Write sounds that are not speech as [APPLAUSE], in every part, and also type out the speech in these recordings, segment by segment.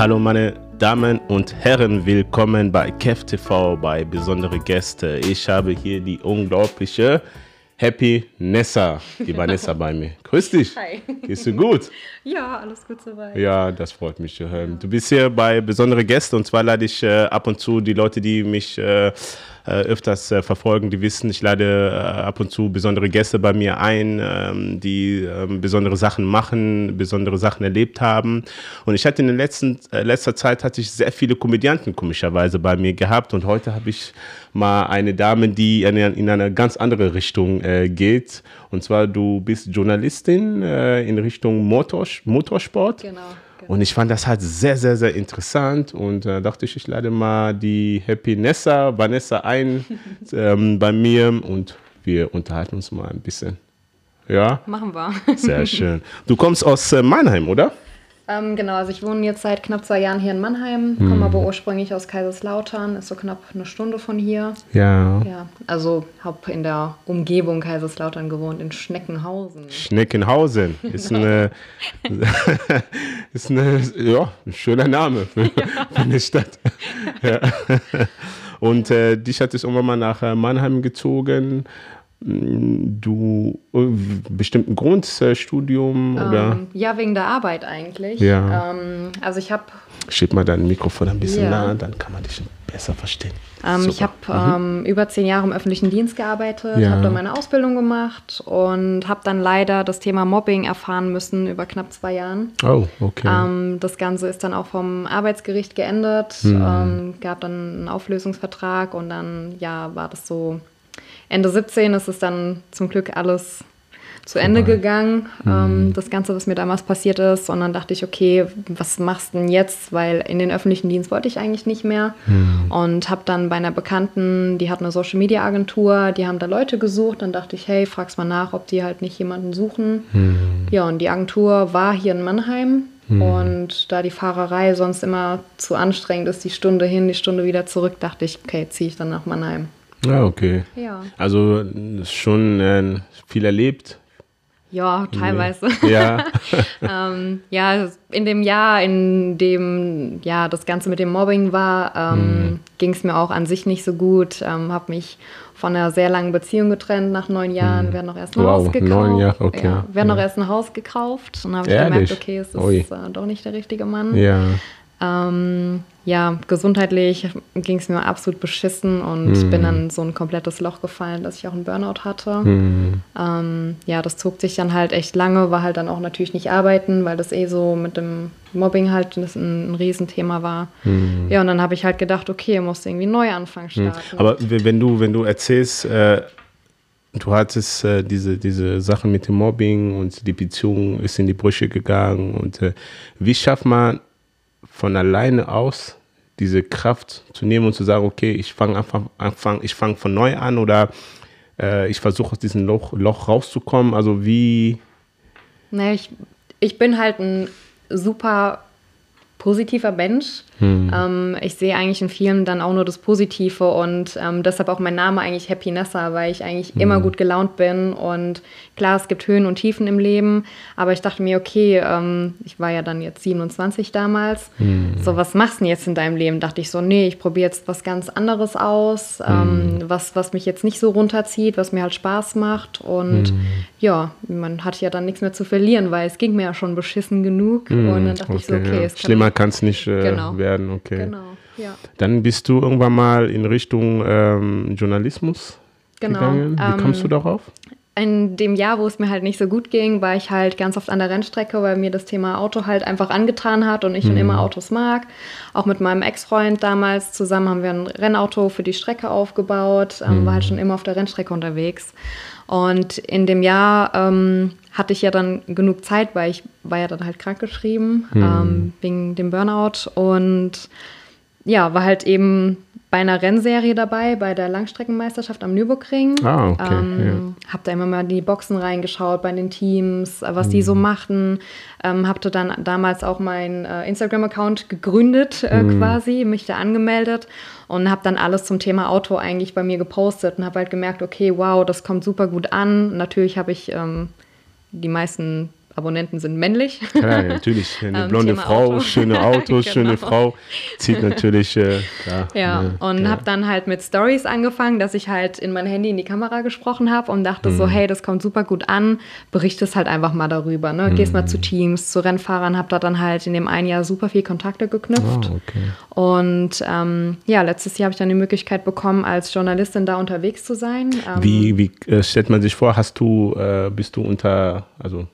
Hallo meine Damen und Herren, willkommen bei KEF TV bei besondere Gäste. Ich habe hier die unglaubliche Happy Nessa, die Vanessa bei mir. Grüß dich. Hi. Gehst du gut? Ja, alles gut soweit. Ja, das freut mich zu hören. Du bist hier bei besondere Gäste und zwar lade ich äh, ab und zu die Leute, die mich äh, öfters äh, verfolgen, die wissen, ich lade äh, ab und zu besondere Gäste bei mir ein, ähm, die ähm, besondere Sachen machen, besondere Sachen erlebt haben. Und ich hatte in der letzten, äh, letzter Zeit hatte ich sehr viele Komödianten komischerweise bei mir gehabt und heute habe ich mal eine Dame, die in, in eine ganz andere Richtung äh, geht. Und zwar, du bist Journalistin äh, in Richtung Motors Motorsport. Genau. Und ich fand das halt sehr, sehr, sehr interessant und äh, dachte ich, ich lade mal die Happy Nessa, Vanessa ein [LAUGHS] ähm, bei mir und wir unterhalten uns mal ein bisschen. Ja? Machen wir. Sehr [LAUGHS] schön. Du kommst aus äh, Mannheim, oder? Ähm, genau, also ich wohne jetzt seit knapp zwei Jahren hier in Mannheim, komme Hm. aber ursprünglich aus Kaiserslautern, ist so knapp eine Stunde von hier. Ja. Ja, also habe in der Umgebung Kaiserslautern gewohnt, in Schneckenhausen. Schneckenhausen ist [LAUGHS] eine, [LAUGHS] ist eine, ja, ein schöner Name für, für eine Stadt. Ja. [LAUGHS] Und äh, dich hat es irgendwann mal nach äh, Mannheim gezogen. Du, äh, bestimmten Grund, äh, Studium oder? Ähm, ja, wegen der Arbeit eigentlich. Ja. Ähm, also ich habe Schieb mal dein Mikrofon ein bisschen Ja. nah, dann kann man dich besser verstehen. Ähm, ich habe ähm, über zehn Jahre im öffentlichen Dienst gearbeitet, Ja. habe dann meine Ausbildung gemacht und habe dann leider das Thema Mobbing erfahren müssen über knapp zwei Jahren. Oh, okay. Ähm, das Ganze ist dann auch vom Arbeitsgericht geendet, Hm. ähm, gab dann einen Auflösungsvertrag und dann ja war das so Ende 17 ist es dann zum Glück alles zu Ende gegangen, Hm. ähm, das Ganze, was mir damals passiert ist. Und dann dachte ich, okay, was machst du denn jetzt? Weil in den öffentlichen Dienst wollte ich eigentlich nicht mehr. Hm. Und habe dann bei einer Bekannten, die hat eine Social-Media-Agentur, die haben da Leute gesucht. Dann dachte ich, hey, frag's mal nach, ob die halt nicht jemanden suchen. Hm. Ja, und die Agentur war hier in Mannheim. Und da die Fahrerei sonst immer zu anstrengend ist, die Stunde hin, die Stunde wieder zurück, dachte ich, okay, ziehe ich dann nach Mannheim. Ja, okay. Ja. Also schon äh, viel erlebt. Ja, teilweise. Ja. [LAUGHS] ähm, ja, in dem Jahr, in dem ja das Ganze mit dem Mobbing war, ähm, ging es mir auch an sich nicht so gut. Ähm, habe mich von einer sehr langen Beziehung getrennt nach neun Jahren. Wir haben noch erst ein Wow, Haus gekauft. neun Jahre, okay. Ja, wir haben noch Ja. erst ein Haus gekauft und habe ich Ehrlich? gemerkt, okay, es ist äh, doch nicht der richtige Mann. ja. Ähm, ja, gesundheitlich ging es mir absolut beschissen und Hm. bin dann so ein komplettes Loch gefallen, dass ich auch einen Burnout hatte. Hm. Ähm, ja, das zog sich dann halt echt lange, war halt dann auch natürlich nicht arbeiten, weil das eh so mit dem Mobbing halt das ein, ein Riesenthema war. Ja, und dann habe ich halt gedacht, okay, musst irgendwie einen Neuanfang starten. Hm. Aber wenn du, wenn du erzählst, äh, du hattest äh, diese, diese Sachen mit dem Mobbing und die Beziehung ist in die Brüche gegangen und äh, wie schafft man von alleine aus diese Kraft zu nehmen und zu sagen, okay, ich fange einfach, anfang, ich fange von neu an oder äh, ich versuche aus diesem Loch, Loch rauszukommen. Also wie, Naja, ich, ich bin halt ein super positiver Mensch. Ähm, ich sehe eigentlich in vielen dann auch nur das Positive und ähm, deshalb auch mein Name eigentlich Happy Nessa, weil ich eigentlich immer gut gelaunt bin und klar, es gibt Höhen und Tiefen im Leben, aber ich dachte mir, okay, ähm, ich war ja dann jetzt 27 damals, so was machst du denn jetzt in deinem Leben? Dachte ich so, nee, ich probiere jetzt was ganz anderes aus, ähm, was, was mich jetzt nicht so runterzieht, was mir halt Spaß macht und ja, man hat ja dann nichts mehr zu verlieren, weil es ging mir ja schon beschissen genug und dann dachte ich so, okay, ja. es kann schlimmer kann es nicht äh, Genau. werden. Okay. Genau, ja. Dann bist du irgendwann mal in Richtung ähm, Journalismus Genau, gegangen. Wie ähm, kommst du darauf? In dem Jahr, wo es mir halt nicht so gut ging, war ich halt ganz oft an der Rennstrecke, weil mir das Thema Auto halt einfach angetan hat und ich schon immer Autos mag. Auch mit meinem Ex-Freund damals zusammen haben wir ein Rennauto für die Strecke aufgebaut, ähm, war halt schon immer auf der Rennstrecke unterwegs. Und in dem Jahr ähm, hatte ich ja dann genug Zeit, weil ich war ja dann halt krankgeschrieben ähm, wegen dem Burnout und ja, war halt eben bei einer Rennserie dabei, bei der Langstreckenmeisterschaft am Nürburgring. Ah, okay, Ähm, Hab da immer mal in die Boxen reingeschaut bei den Teams, äh, was die so machten. Ähm, hatte dann damals auch meinen äh, Instagram-Account gegründet äh, quasi, mich da angemeldet und habe dann alles zum Thema Auto eigentlich bei mir gepostet und habe halt gemerkt, okay, wow, das kommt super gut an. Natürlich habe ich ähm, die meisten Abonnenten sind männlich. Ja, natürlich. [LAUGHS] Eine ähm, blonde Thema Frau, Auto. schöne [LAUGHS] Autos, genau. schöne Frau. Zieht natürlich. Äh, ja, ja, ne, und habe dann halt mit Stories angefangen, dass ich halt in mein Handy in die Kamera gesprochen habe und dachte mhm. so, hey, das kommt super gut an. Berichtest halt einfach mal darüber. Ne? Gehst mal zu mhm. Teams, zu Rennfahrern, habe da dann halt in dem einen Jahr super viel Kontakte geknüpft. Oh, okay. Und ähm, ja, letztes Jahr habe ich dann die Möglichkeit bekommen, als Journalistin da unterwegs zu sein. Ähm, wie wie äh, stellt man sich vor, hast du, äh, bist du unter, also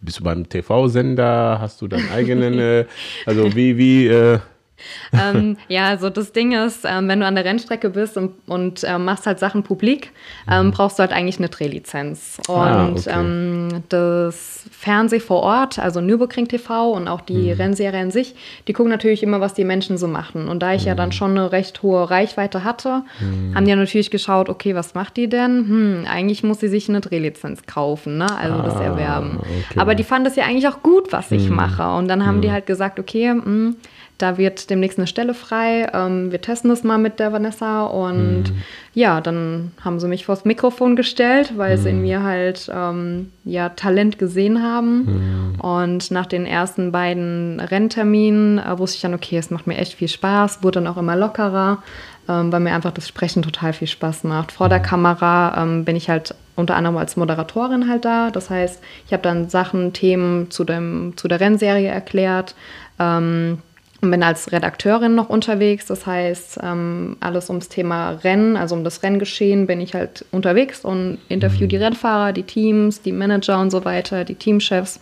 bist du beim TV-Sender, hast du deinen eigenen, äh, also wie, wie, äh, [LAUGHS] ähm, ja, also das Ding ist, ähm, wenn du an der Rennstrecke bist und, und ähm, machst halt Sachen publik, ähm, mhm. brauchst du halt eigentlich eine Drehlizenz. Und ah, okay. Ähm, das Fernseh vor Ort, also Nürburgring TV und auch die mhm. Rennserie an sich, die gucken natürlich immer, was die Menschen so machen. Und da ich mhm. ja dann mhm. schon eine recht hohe Reichweite hatte, mhm. haben die ja natürlich geschaut, okay, was macht die denn? Hm, eigentlich muss sie sich eine Drehlizenz kaufen, ne? also ah, das erwerben. Okay. Aber die fanden das ja eigentlich auch gut, was ich mhm. mache. Und dann haben die halt gesagt, okay, mh, hm, da wird demnächst eine Stelle frei. Ähm, wir testen das mal mit der Vanessa und mhm. ja, dann haben sie mich vors Mikrofon gestellt, weil mhm. sie in mir halt ähm, ja Talent gesehen haben. Mhm. Und nach den ersten beiden Rennterminen äh, wusste ich dann, okay, es macht mir echt viel Spaß, wurde dann auch immer lockerer. Ähm, weil mir einfach das Sprechen total viel Spaß macht. Vor der mhm. Kamera ähm, bin ich halt unter anderem als Moderatorin halt da. Das heißt, ich habe dann Sachen, Themen zu, dem, zu der Rennserie erklärt. Ähm, und bin als Redakteurin noch unterwegs. Das heißt, ähm, alles ums Thema Rennen, also um das Renngeschehen, bin ich halt unterwegs und interview die mhm. Rennfahrer, die Teams, die Manager und so weiter, die Teamchefs.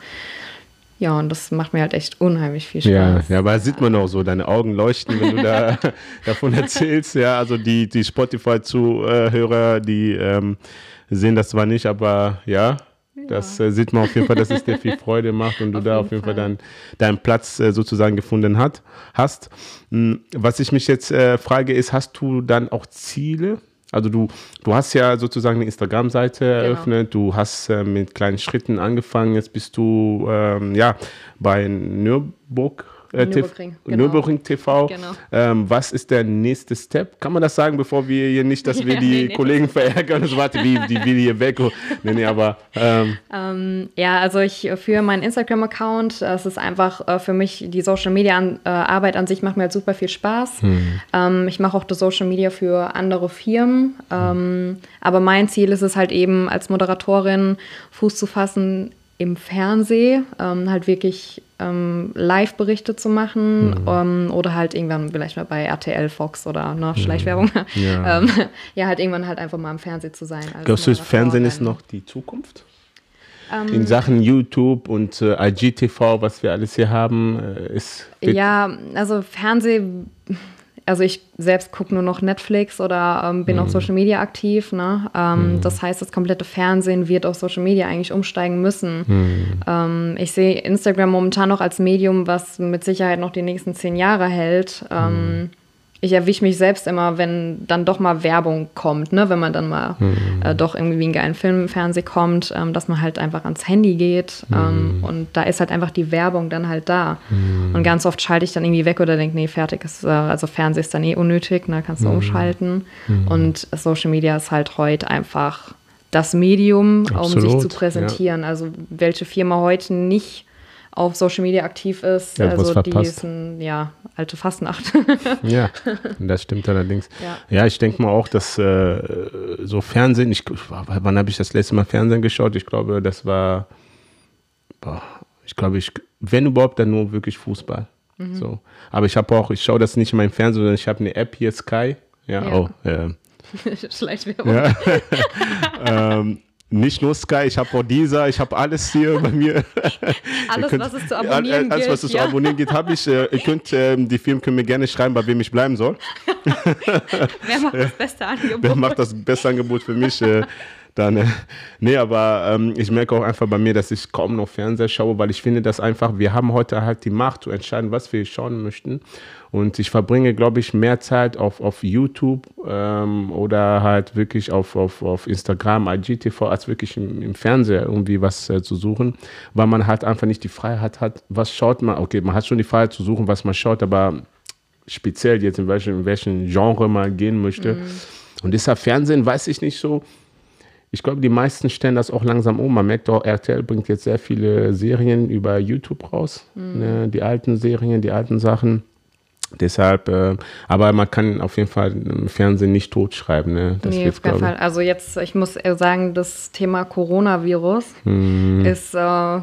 Ja, und das macht mir halt echt unheimlich viel Spaß. Ja, ja aber da sieht man auch so, deine Augen leuchten, wenn du da [LAUGHS] davon erzählst. Ja, also die, die Spotify-Zuhörer, die ähm, sehen das zwar nicht, aber ja, das äh, sieht man auf jeden Fall, dass es dir viel Freude macht und du auf da auf jeden Fall, Fall dann deinen Platz äh, sozusagen gefunden hat, hast. Hm, was ich mich jetzt äh, frage, ist, hast du dann auch Ziele? Also du, du hast ja sozusagen eine Instagram-Seite genau. eröffnet, du hast äh, mit kleinen Schritten angefangen, jetzt bist du ähm, ja bei Nürburg äh, Nürburgring, genau. Nürburgring TV. Genau. Ähm, was ist der nächste Step? Kann man das sagen, bevor wir hier nicht, dass [LAUGHS] wir ja, die nee, Kollegen nee. verärgern? Also warte, wie, die will hier weg. [LAUGHS] nee, nee, aber. Ähm. Ähm, ja, also ich für meinen Instagram-Account, es ist einfach äh, für mich die Social Media an, äh, Arbeit an sich macht mir halt super viel Spaß. Hm. Ähm, ich mache auch das Social Media für andere Firmen. Hm. Aber mein Ziel ist es halt eben als Moderatorin Fuß zu fassen im Fernsehen, ähm, halt wirklich ähm, Live-Berichte zu machen mhm. ähm, oder halt irgendwann vielleicht mal bei RTL, Fox oder ne, Schleichwerbung. Ja. [LAUGHS] ähm, ja, halt irgendwann halt einfach mal im Fernsehen zu sein. Glaubst du, Fernsehen ist noch die Zukunft? Ähm, In Sachen YouTube und äh, IGTV, was wir alles hier haben, äh, ist. Ja, also Fernsehen also ich selbst gucke nur noch Netflix oder ähm, bin mhm. auf Social Media aktiv. Ne? Ähm, mhm. Das heißt, das komplette Fernsehen wird auf Social Media eigentlich umsteigen müssen. Mhm. Ähm, ich sehe Instagram momentan noch als Medium, was mit Sicherheit noch die nächsten zehn Jahre hält. Ähm, mhm ich erwische mich selbst immer, wenn dann doch mal Werbung kommt, ne? wenn man dann mal mhm. äh, doch irgendwie einen geilen Film im Fernsehen kommt, ähm, dass man halt einfach ans Handy geht ähm, mhm. und da ist halt einfach die Werbung dann halt da. Mhm. Und ganz oft schalte ich dann irgendwie weg oder denke, nee, fertig ist, äh, also Fernsehen ist dann eh unnötig, ne? kannst du mhm. umschalten. Mhm. Und Social Media ist halt heute einfach das Medium, Absolut, um sich zu präsentieren. Ja. Also welche Firma heute nicht auf Social Media aktiv ist. Ja, also die ist ein, ja, alte Fastnacht. [LAUGHS] ja, [LAUGHS] das stimmt allerdings. Ja, ja ich denke mal auch, dass äh, so Fernsehen, ich, wann habe ich das letzte Mal Fernsehen geschaut? Ich glaube, das war, boah, ich glaube, ich, wenn überhaupt, dann nur wirklich Fußball. Mhm. So. Aber ich habe auch, ich schaue das nicht in meinem Fernsehen, sondern ich habe eine App hier, Sky. Ja, ja. oh, äh, Schleichwerbung. Ja. [LAUGHS] ähm, nicht nur Sky, ich habe auch dieser, ich habe alles hier bei mir. [LAUGHS] alles, könnt, was es zu abonnieren alles, was es ja. zu abonnieren geht, habe ich. Äh, ihr könnt, äh, die Firmen können mir gerne schreiben, bei wem ich bleiben soll. [LAUGHS] Wer macht das beste [LAUGHS] Angebot? Wer macht das beste Angebot für mich? Äh, dann, äh, nee, aber ähm, ich merke auch einfach bei mir, dass ich kaum noch Fernseher schaue, weil ich finde, dass einfach, wir haben heute halt die Macht zu entscheiden, was wir schauen möchten. Und ich verbringe, glaube ich, mehr Zeit auf, auf YouTube ähm, oder halt wirklich auf, auf, auf Instagram, IGTV, als wirklich im, im Fernseher irgendwie was äh, zu suchen, weil man halt einfach nicht die Freiheit hat, was schaut man. Okay, man hat schon die Freiheit zu suchen, was man schaut, aber speziell jetzt in welchem, in welchen Genre man gehen möchte. Mhm. Und deshalb Fernsehen weiß ich nicht so ich glaube, die meisten stellen das auch langsam um. Man merkt auch, RTL bringt jetzt sehr viele Serien über YouTube raus. Mhm. Ne? Die alten Serien, die alten Sachen. Deshalb, äh, aber man kann auf jeden Fall im Fernsehen nicht totschreiben. Ne? Das nee, auf keinen Fall. Also jetzt, ich muss sagen, das Thema Coronavirus mhm. ist äh,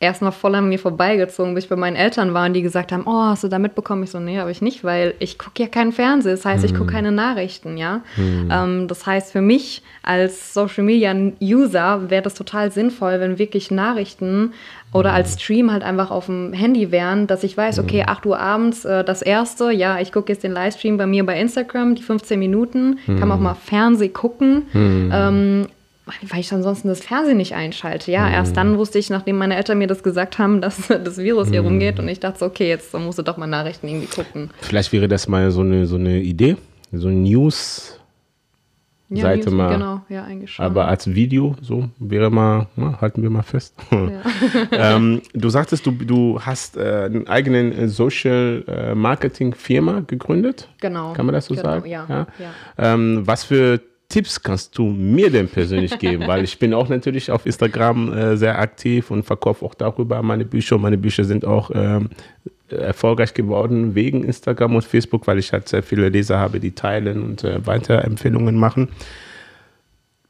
erstmal voll an mir vorbeigezogen, bis ich bei meinen Eltern war und die gesagt haben, oh, hast du da mitbekommen? Ich so, nee, habe ich nicht, weil ich gucke ja keinen Fernsehen. Das heißt, ich gucke hm. keine Nachrichten, ja. Mhm. Ähm, das heißt, für mich als Social Media User wäre das total sinnvoll, wenn wirklich Nachrichten oder als Stream halt einfach auf dem Handy wären, dass ich weiß, okay, 8 Uhr abends äh, das erste, ja, ich gucke jetzt den Livestream bei mir bei Instagram, die 15 Minuten, kann man auch mal Fernsehen gucken. Ähm, weil ich ansonsten das Fernsehen nicht einschalte. Ja, mhm. erst dann wusste ich, nachdem meine Eltern mir das gesagt haben, dass [LAUGHS] das Virus hier mhm. rumgeht und ich dachte okay, jetzt musst du doch mal Nachrichten irgendwie gucken. Vielleicht wäre das mal so eine, so eine Idee, so eine News- ja, Seite mal. Genau, ja, eigentlich schon. Aber als Video, so wäre mal, na, halten wir mal fest. Ja. [LAUGHS] ähm, du sagtest, du, du hast äh, einen eigenen äh, Social äh, Marketing Firma gegründet. Genau. Kann man das so genau, sagen? Ja. ja? Ähm, was für Tipps kannst du mir denn persönlich geben? Weil ich bin auch natürlich auf Instagram äh, sehr aktiv und verkaufe auch darüber meine Bücher. Meine Bücher sind auch ähm, erfolgreich geworden wegen Instagram und Facebook, weil ich halt sehr viele Leser habe, die teilen und äh, Weiterempfehlungen machen.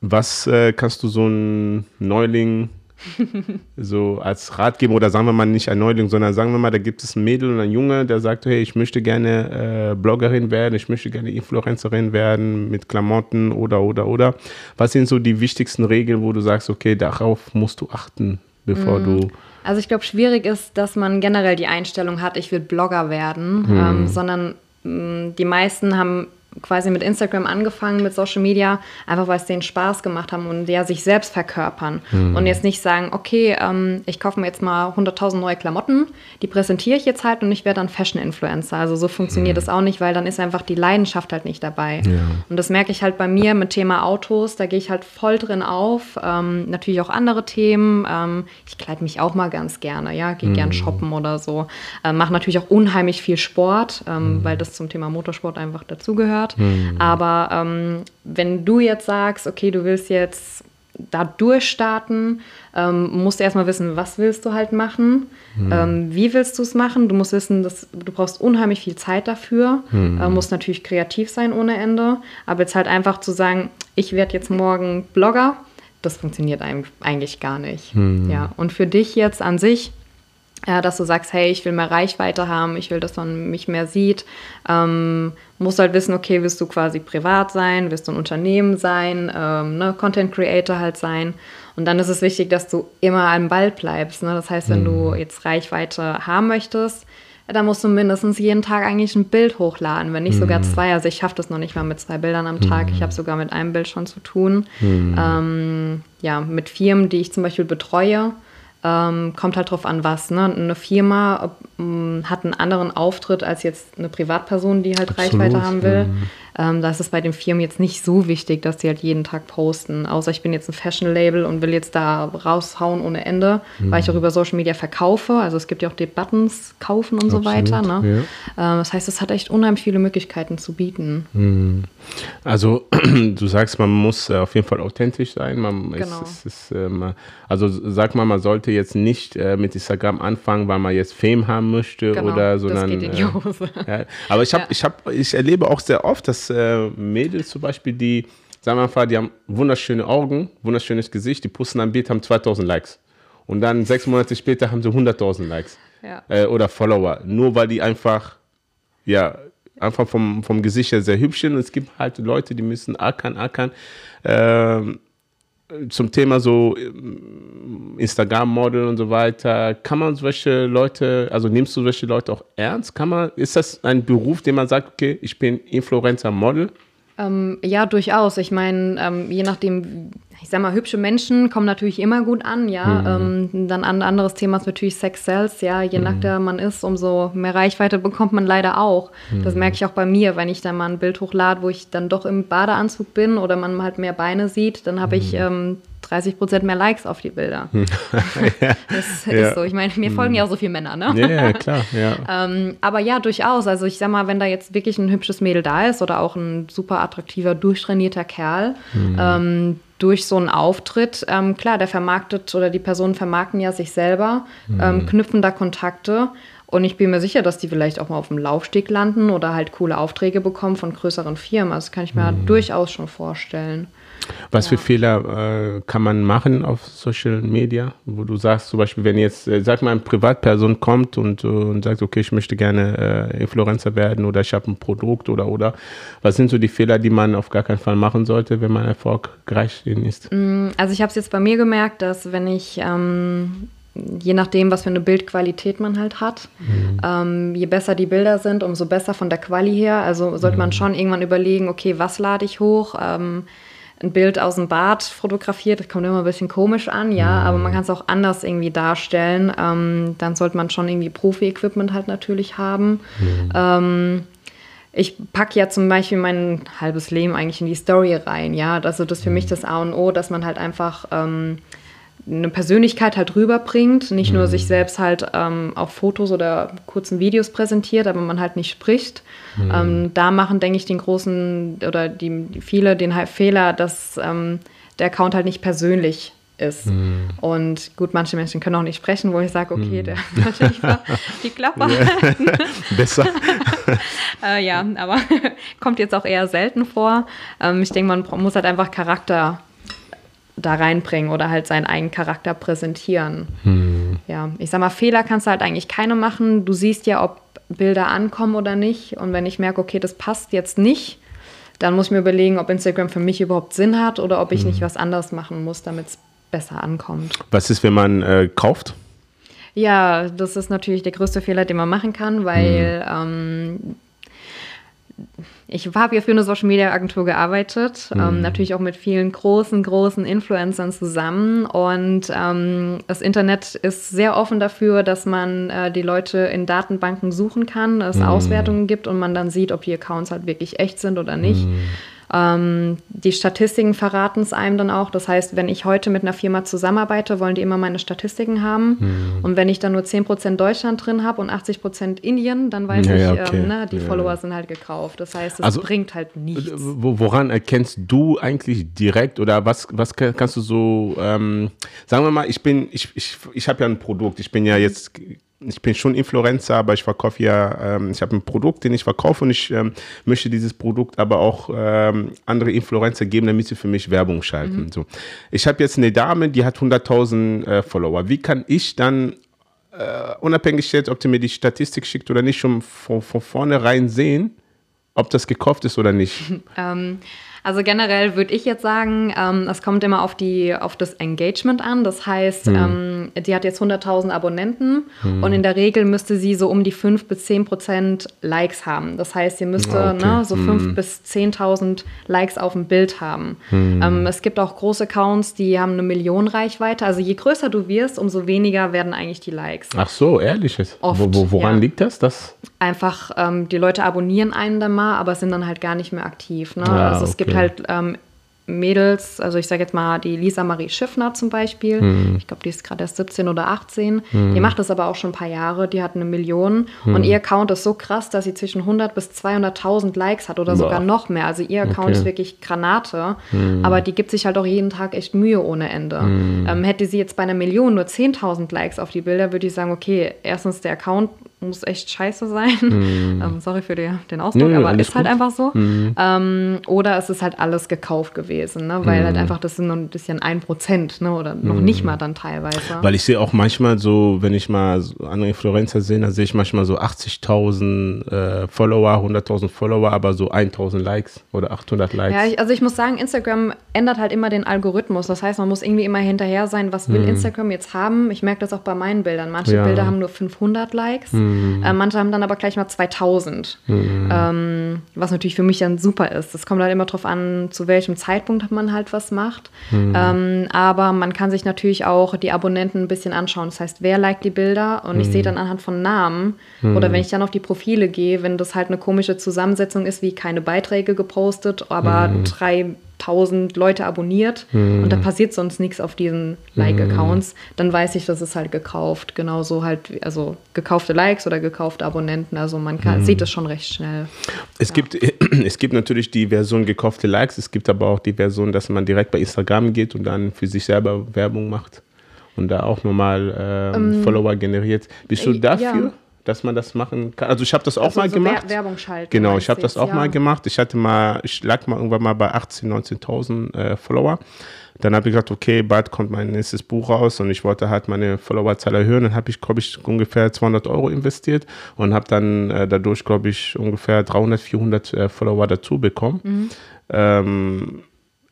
Was äh, kannst du so einem Neuling [LAUGHS] so als Ratgeber oder sagen wir mal nicht ein Neuling, sondern sagen wir mal, da gibt es ein Mädel und ein Junge, der sagt, hey, ich möchte gerne äh, Bloggerin werden, ich möchte gerne Influencerin werden mit Klamotten oder oder oder. Was sind so die wichtigsten Regeln, wo du sagst, okay, darauf musst du achten, bevor mm. du also ich glaube, schwierig ist, dass man generell die Einstellung hat, ich will Blogger werden, mm. ähm, sondern mh, mm, die meisten haben quasi mit Instagram angefangen, mit Social Media, einfach weil es denen Spaß gemacht haben und ja sich selbst verkörpern. Mhm. Und jetzt nicht sagen, okay, ähm, ich kaufe mir jetzt mal 100.000 neue Klamotten, die präsentiere ich jetzt halt und ich werde dann Fashion-Influencer. Also so funktioniert mhm. das auch nicht, weil dann ist einfach die Leidenschaft halt nicht dabei. Ja. Und das merke ich halt bei mir mit Thema Autos, da gehe ich halt voll drin auf. Ähm, natürlich auch andere Themen. Ähm, ich kleide mich auch mal ganz gerne, ja, gehe mhm. gern shoppen oder so. Ähm, Mache natürlich auch unheimlich viel Sport, ähm, mhm. weil das zum Thema Motorsport einfach dazugehört gehört. Mhm. Aber ähm, wenn du jetzt sagst, okay, du willst jetzt da durchstarten, ähm, musst du erstmal wissen, was willst du halt machen, mhm. ähm, wie willst du es machen. Du musst wissen, dass du brauchst unheimlich viel Zeit dafür, mhm. äh, musst natürlich kreativ sein ohne Ende, aber jetzt halt einfach zu sagen, ich werde jetzt morgen Blogger, das funktioniert eigentlich gar nicht. Mhm. Ja, und für dich jetzt an sich, ja, dass du sagst, hey, ich will mehr Reichweite haben, ich will, dass man mich mehr sieht. Ähm, musst halt wissen, okay, willst du quasi privat sein, willst du ein Unternehmen sein, ähm, ne, Content Creator halt sein. Und dann ist es wichtig, dass du immer am Ball bleibst. Ne? Das heißt, wenn mhm. du jetzt Reichweite haben möchtest, dann musst du mindestens jeden Tag eigentlich ein Bild hochladen, wenn nicht mhm. sogar zwei. Also ich schaffe das noch nicht mal mit zwei Bildern am Tag. Mhm. Ich habe sogar mit einem Bild schon zu tun. Mhm. Ähm, ja, mit Firmen, die ich zum Beispiel betreue ähm, kommt halt drauf an, was. Ne? Eine Firma ähm, hat einen anderen Auftritt als jetzt eine Privatperson, die halt Absolut, Reichweite haben will. Mhm. Ähm, da ist es bei den Firmen jetzt nicht so wichtig, dass sie halt jeden Tag posten. Außer ich bin jetzt ein Fashion-Label und will jetzt da raushauen ohne Ende, mhm. weil ich auch über Social Media verkaufe. Also es gibt ja auch die Buttons kaufen und Absolut, so weiter. Ne? Ja. Ähm, das heißt, es hat echt unheimlich viele Möglichkeiten zu bieten. Mhm. Also [CLEARS THROAT] du sagst, man muss äh, auf jeden Fall authentisch sein. Man, genau. Es, es ist, ähm, also sag mal, man sollte jetzt nicht äh, mit Instagram anfangen, weil man jetzt Fame haben möchte genau, oder sondern. Das geht in die äh, Hose. Ja, aber ich habe, ja. ich habe, ich erlebe auch sehr oft, dass äh, Mädels zum Beispiel, die, sagen wir mal, die haben wunderschöne Augen, wunderschönes Gesicht, die posten ein Bild, haben 2000 Likes. Und dann sechs Monate später haben sie 100.000 Likes. Ja. Äh, oder Follower. Nur weil die einfach, ja, einfach vom, vom Gesicht her sehr hübsch sind. Und es gibt halt Leute, die müssen ackern, ackern. Ähm, zum Thema so ähm, Instagram-Model und so weiter, kann man solche Leute, also nimmst du solche Leute auch ernst? Kann man, ist das ein Beruf, den man sagt, okay, ich bin Influencer-Model? Ähm, ja, durchaus. Ich meine, ähm, je nachdem, ich sag mal, hübsche Menschen kommen natürlich immer gut an, ja. Mhm. Ähm, dann ein anderes Thema ist natürlich Sex Sales, ja. Je mhm. nackter man ist, umso mehr Reichweite bekommt man leider auch. Mhm. Das merke ich auch bei mir, wenn ich dann mal ein Bild hochlade, wo ich dann doch im Badeanzug bin oder man halt mehr Beine sieht, dann habe ich mhm. ähm, 30 Prozent mehr Likes auf die Bilder. [LAUGHS] ja. Das ja. ist so. Ich meine, mir folgen ja auch so viele Männer, ne? Ja, klar, ja. [LAUGHS] ähm, aber ja, durchaus. Also ich sag mal, wenn da jetzt wirklich ein hübsches Mädel da ist oder auch ein super attraktiver, durchtrainierter Kerl, mhm. ähm, durch so einen Auftritt, ähm, klar, der vermarktet oder die Personen vermarkten ja sich selber, mhm. ähm, knüpfen da Kontakte und ich bin mir sicher, dass die vielleicht auch mal auf dem Laufsteg landen oder halt coole Aufträge bekommen von größeren Firmen. Das kann ich mir mhm. durchaus schon vorstellen. Was ja. für Fehler äh, kann man machen auf Social Media, wo du sagst, zum Beispiel, wenn jetzt, äh, sag mal, eine Privatperson kommt und, äh, und sagt, okay, ich möchte gerne äh, Influencer werden oder ich habe ein Produkt oder oder, was sind so die Fehler, die man auf gar keinen Fall machen sollte, wenn man erfolgreich ist? Mm, also ich habe es jetzt bei mir gemerkt, dass wenn ich ähm, je nachdem, was für eine Bildqualität man halt hat. Mhm. Ähm, je besser die Bilder sind, umso besser von der Quali her. Also sollte man mhm. schon irgendwann überlegen, okay, was lade ich hoch? Ähm, ein Bild aus dem Bad fotografiert, das kommt immer ein bisschen komisch an, ja, mhm. aber man kann es auch anders irgendwie darstellen. Ähm, dann sollte man schon irgendwie Profi-Equipment halt natürlich haben. Mhm. Ähm, ich packe ja zum Beispiel mein halbes Leben eigentlich in die Story rein, ja. Also das ist für mich mhm. das A und O, dass man halt einfach ähm, eine Persönlichkeit halt rüberbringt, nicht nur sich mhm. selbst halt ähm, auf Fotos oder kurzen Videos präsentiert, aber man halt nicht spricht. Mhm. Ähm, da machen, denke ich, den großen oder die, die viele den halt Fehler, dass ähm, der Account halt nicht persönlich ist. Mhm. Und gut, manche Menschen können auch nicht sprechen, wo ich sage, okay, mhm. der natürlich [LAUGHS] die Klappe halten. [LAUGHS] Besser. [LAUGHS] äh, ja, aber kommt jetzt auch eher selten vor. Ähm, ich denke, man muss halt einfach Charakter da reinbringen oder halt seinen eigenen Charakter präsentieren. Hm. Ja, ich sag mal, Fehler kannst du halt eigentlich keine machen. Du siehst ja, ob Bilder ankommen oder nicht. Und wenn ich merke, okay, das passt jetzt nicht, dann muss ich mir überlegen, ob Instagram für mich überhaupt Sinn hat oder ob ich hm. nicht was anderes machen muss, damit es besser ankommt. Was ist, wenn man äh, kauft? Ja, das ist natürlich der größte Fehler, den man machen kann, weil hm. ähm, ich habe ja für eine Social Media Agentur gearbeitet, ähm, mhm. ähm, natürlich auch mit vielen großen, großen Influencern zusammen. Und ähm, das Internet ist sehr offen dafür, dass man äh, die Leute in Datenbanken suchen kann, es mhm. Auswertungen gibt und man dann sieht, ob die Accounts halt wirklich echt sind oder nicht. Mhm. Ähm, die Statistiken verraten es einem dann auch. Das heißt, wenn ich heute mit einer Firma zusammenarbeite, wollen die immer meine Statistiken haben. Mhm. Und wenn ich dann nur 10% Deutschland drin habe und 80% Indien, dann weiß ja, ich, ja, okay. ähm, ne, die ja. Follower sind halt gekauft. Das heißt, es also, bringt halt nichts. Woran erkennst du eigentlich direkt oder was, was kannst du so, ähm, sagen wir mal, ich bin, ich, ich, ich habe ja ein Produkt, ich bin ja jetzt ich bin schon Influencer, aber ich verkaufe ja, ähm, ich habe ein Produkt, den ich verkaufe und ich ähm, möchte dieses Produkt aber auch ähm, andere Influencer geben, damit sie für mich Werbung schalten. Mhm. So. Ich habe jetzt eine Dame, die hat 100.000 äh, Follower. Wie kann ich dann, äh, unabhängig jetzt, ob die mir die Statistik schickt oder nicht, schon von, von vornherein sehen, ob das gekauft ist oder nicht? [LAUGHS] also generell würde ich jetzt sagen, ähm, es kommt immer auf, die, auf das Engagement an. Das heißt, mhm. ähm, die hat jetzt 100.000 Abonnenten mhm. und in der Regel müsste sie so um die 5 bis 10 Prozent Likes haben. Das heißt, sie müsste ah, okay. ne, so mhm. 5 bis 10.000 Likes auf dem Bild haben. Mhm. Ähm, es gibt auch große Accounts, die haben eine Million Reichweite. Also je größer du wirst, umso weniger werden eigentlich die Likes. Ach so, ehrliches. Oft, wo, wo, woran ja. liegt das? das? Einfach, ähm, die Leute abonnieren einen dann mal, aber sind dann halt gar nicht mehr aktiv. Ne? Ah, also es okay. gibt halt ähm, Mädels, also ich sage jetzt mal die Lisa Marie Schiffner zum Beispiel, mhm. ich glaube, die ist gerade erst 17 oder 18, mhm. die macht das aber auch schon ein paar Jahre, die hat eine Million mhm. und ihr Account ist so krass, dass sie zwischen 100 bis 200.000 Likes hat oder Boah. sogar noch mehr, also ihr Account okay. ist wirklich Granate, mhm. aber die gibt sich halt auch jeden Tag echt Mühe ohne Ende. Mhm. Ähm, hätte sie jetzt bei einer Million nur 10.000 Likes auf die Bilder, würde ich sagen, okay, erstens der Account muss echt scheiße sein. Mm. [LAUGHS] ähm, sorry für die, den Ausdruck, nee, aber ist halt gut. einfach so. Mm. Ähm, oder es ist halt alles gekauft gewesen, ne? weil mm. halt einfach das sind noch ein bisschen ein Prozent ne? oder noch nicht mal dann teilweise. Weil ich sehe auch manchmal so, wenn ich mal so andere Influencer sehe, dann sehe ich manchmal so 80.000 äh, Follower, 100.000 Follower, aber so 1.000 Likes oder 800 Likes. Ja, ich, also ich muss sagen, Instagram ändert halt immer den Algorithmus. Das heißt, man muss irgendwie immer hinterher sein, was will Instagram jetzt haben. Ich merke das auch bei meinen Bildern. Manche ja. Bilder haben nur 500 Likes. Mhm. Äh, manche haben dann aber gleich mal 2000, mhm. ähm, was natürlich für mich dann super ist. Es kommt halt immer darauf an, zu welchem Zeitpunkt man halt was macht. Mhm. Ähm, aber man kann sich natürlich auch die Abonnenten ein bisschen anschauen. Das heißt, wer liked die Bilder und ich sehe mhm. dann anhand von Namen oder mhm. wenn ich dann auf die Profile gehe, wenn das halt eine komische Zusammensetzung ist, wie keine Beiträge gepostet, aber mhm. drei 1000 Leute abonniert Mhm. und da passiert sonst nichts auf diesen Like-Accounts, dann weiß ich, das ist halt gekauft. Genauso halt, wie- also gekaufte Likes oder gekaufte Abonnenten. Also man Mhm. kann, sieht es schon recht schnell. Es, gibt, [CLEARS THROAT] es gibt natürlich die Version gekaufte Likes, es gibt aber auch die Version, dass man direkt bei Instagram geht und dann für sich selber Werbung macht und da auch nochmal ähm, Follower generiert. Bist du äh, dafür, ja. Dass man das machen kann? Also ich habe das auch Also mal so gemacht. Wer Werbung schalten. Genau, ich habe das auch ja. mal gemacht. Ich hatte mal, ich lag mal irgendwann mal bei 18.000, 19.000 äh, Follower. Dann habe ich gesagt, okay, bald kommt mein nächstes Buch raus und ich wollte halt meine Followerzahl erhöhen. Dann habe ich, glaube ich, ungefähr 200 Euro investiert und habe dann äh, dadurch, glaube ich, ungefähr 300, 400 äh, Follower dazu bekommen. Mhm. Ähm,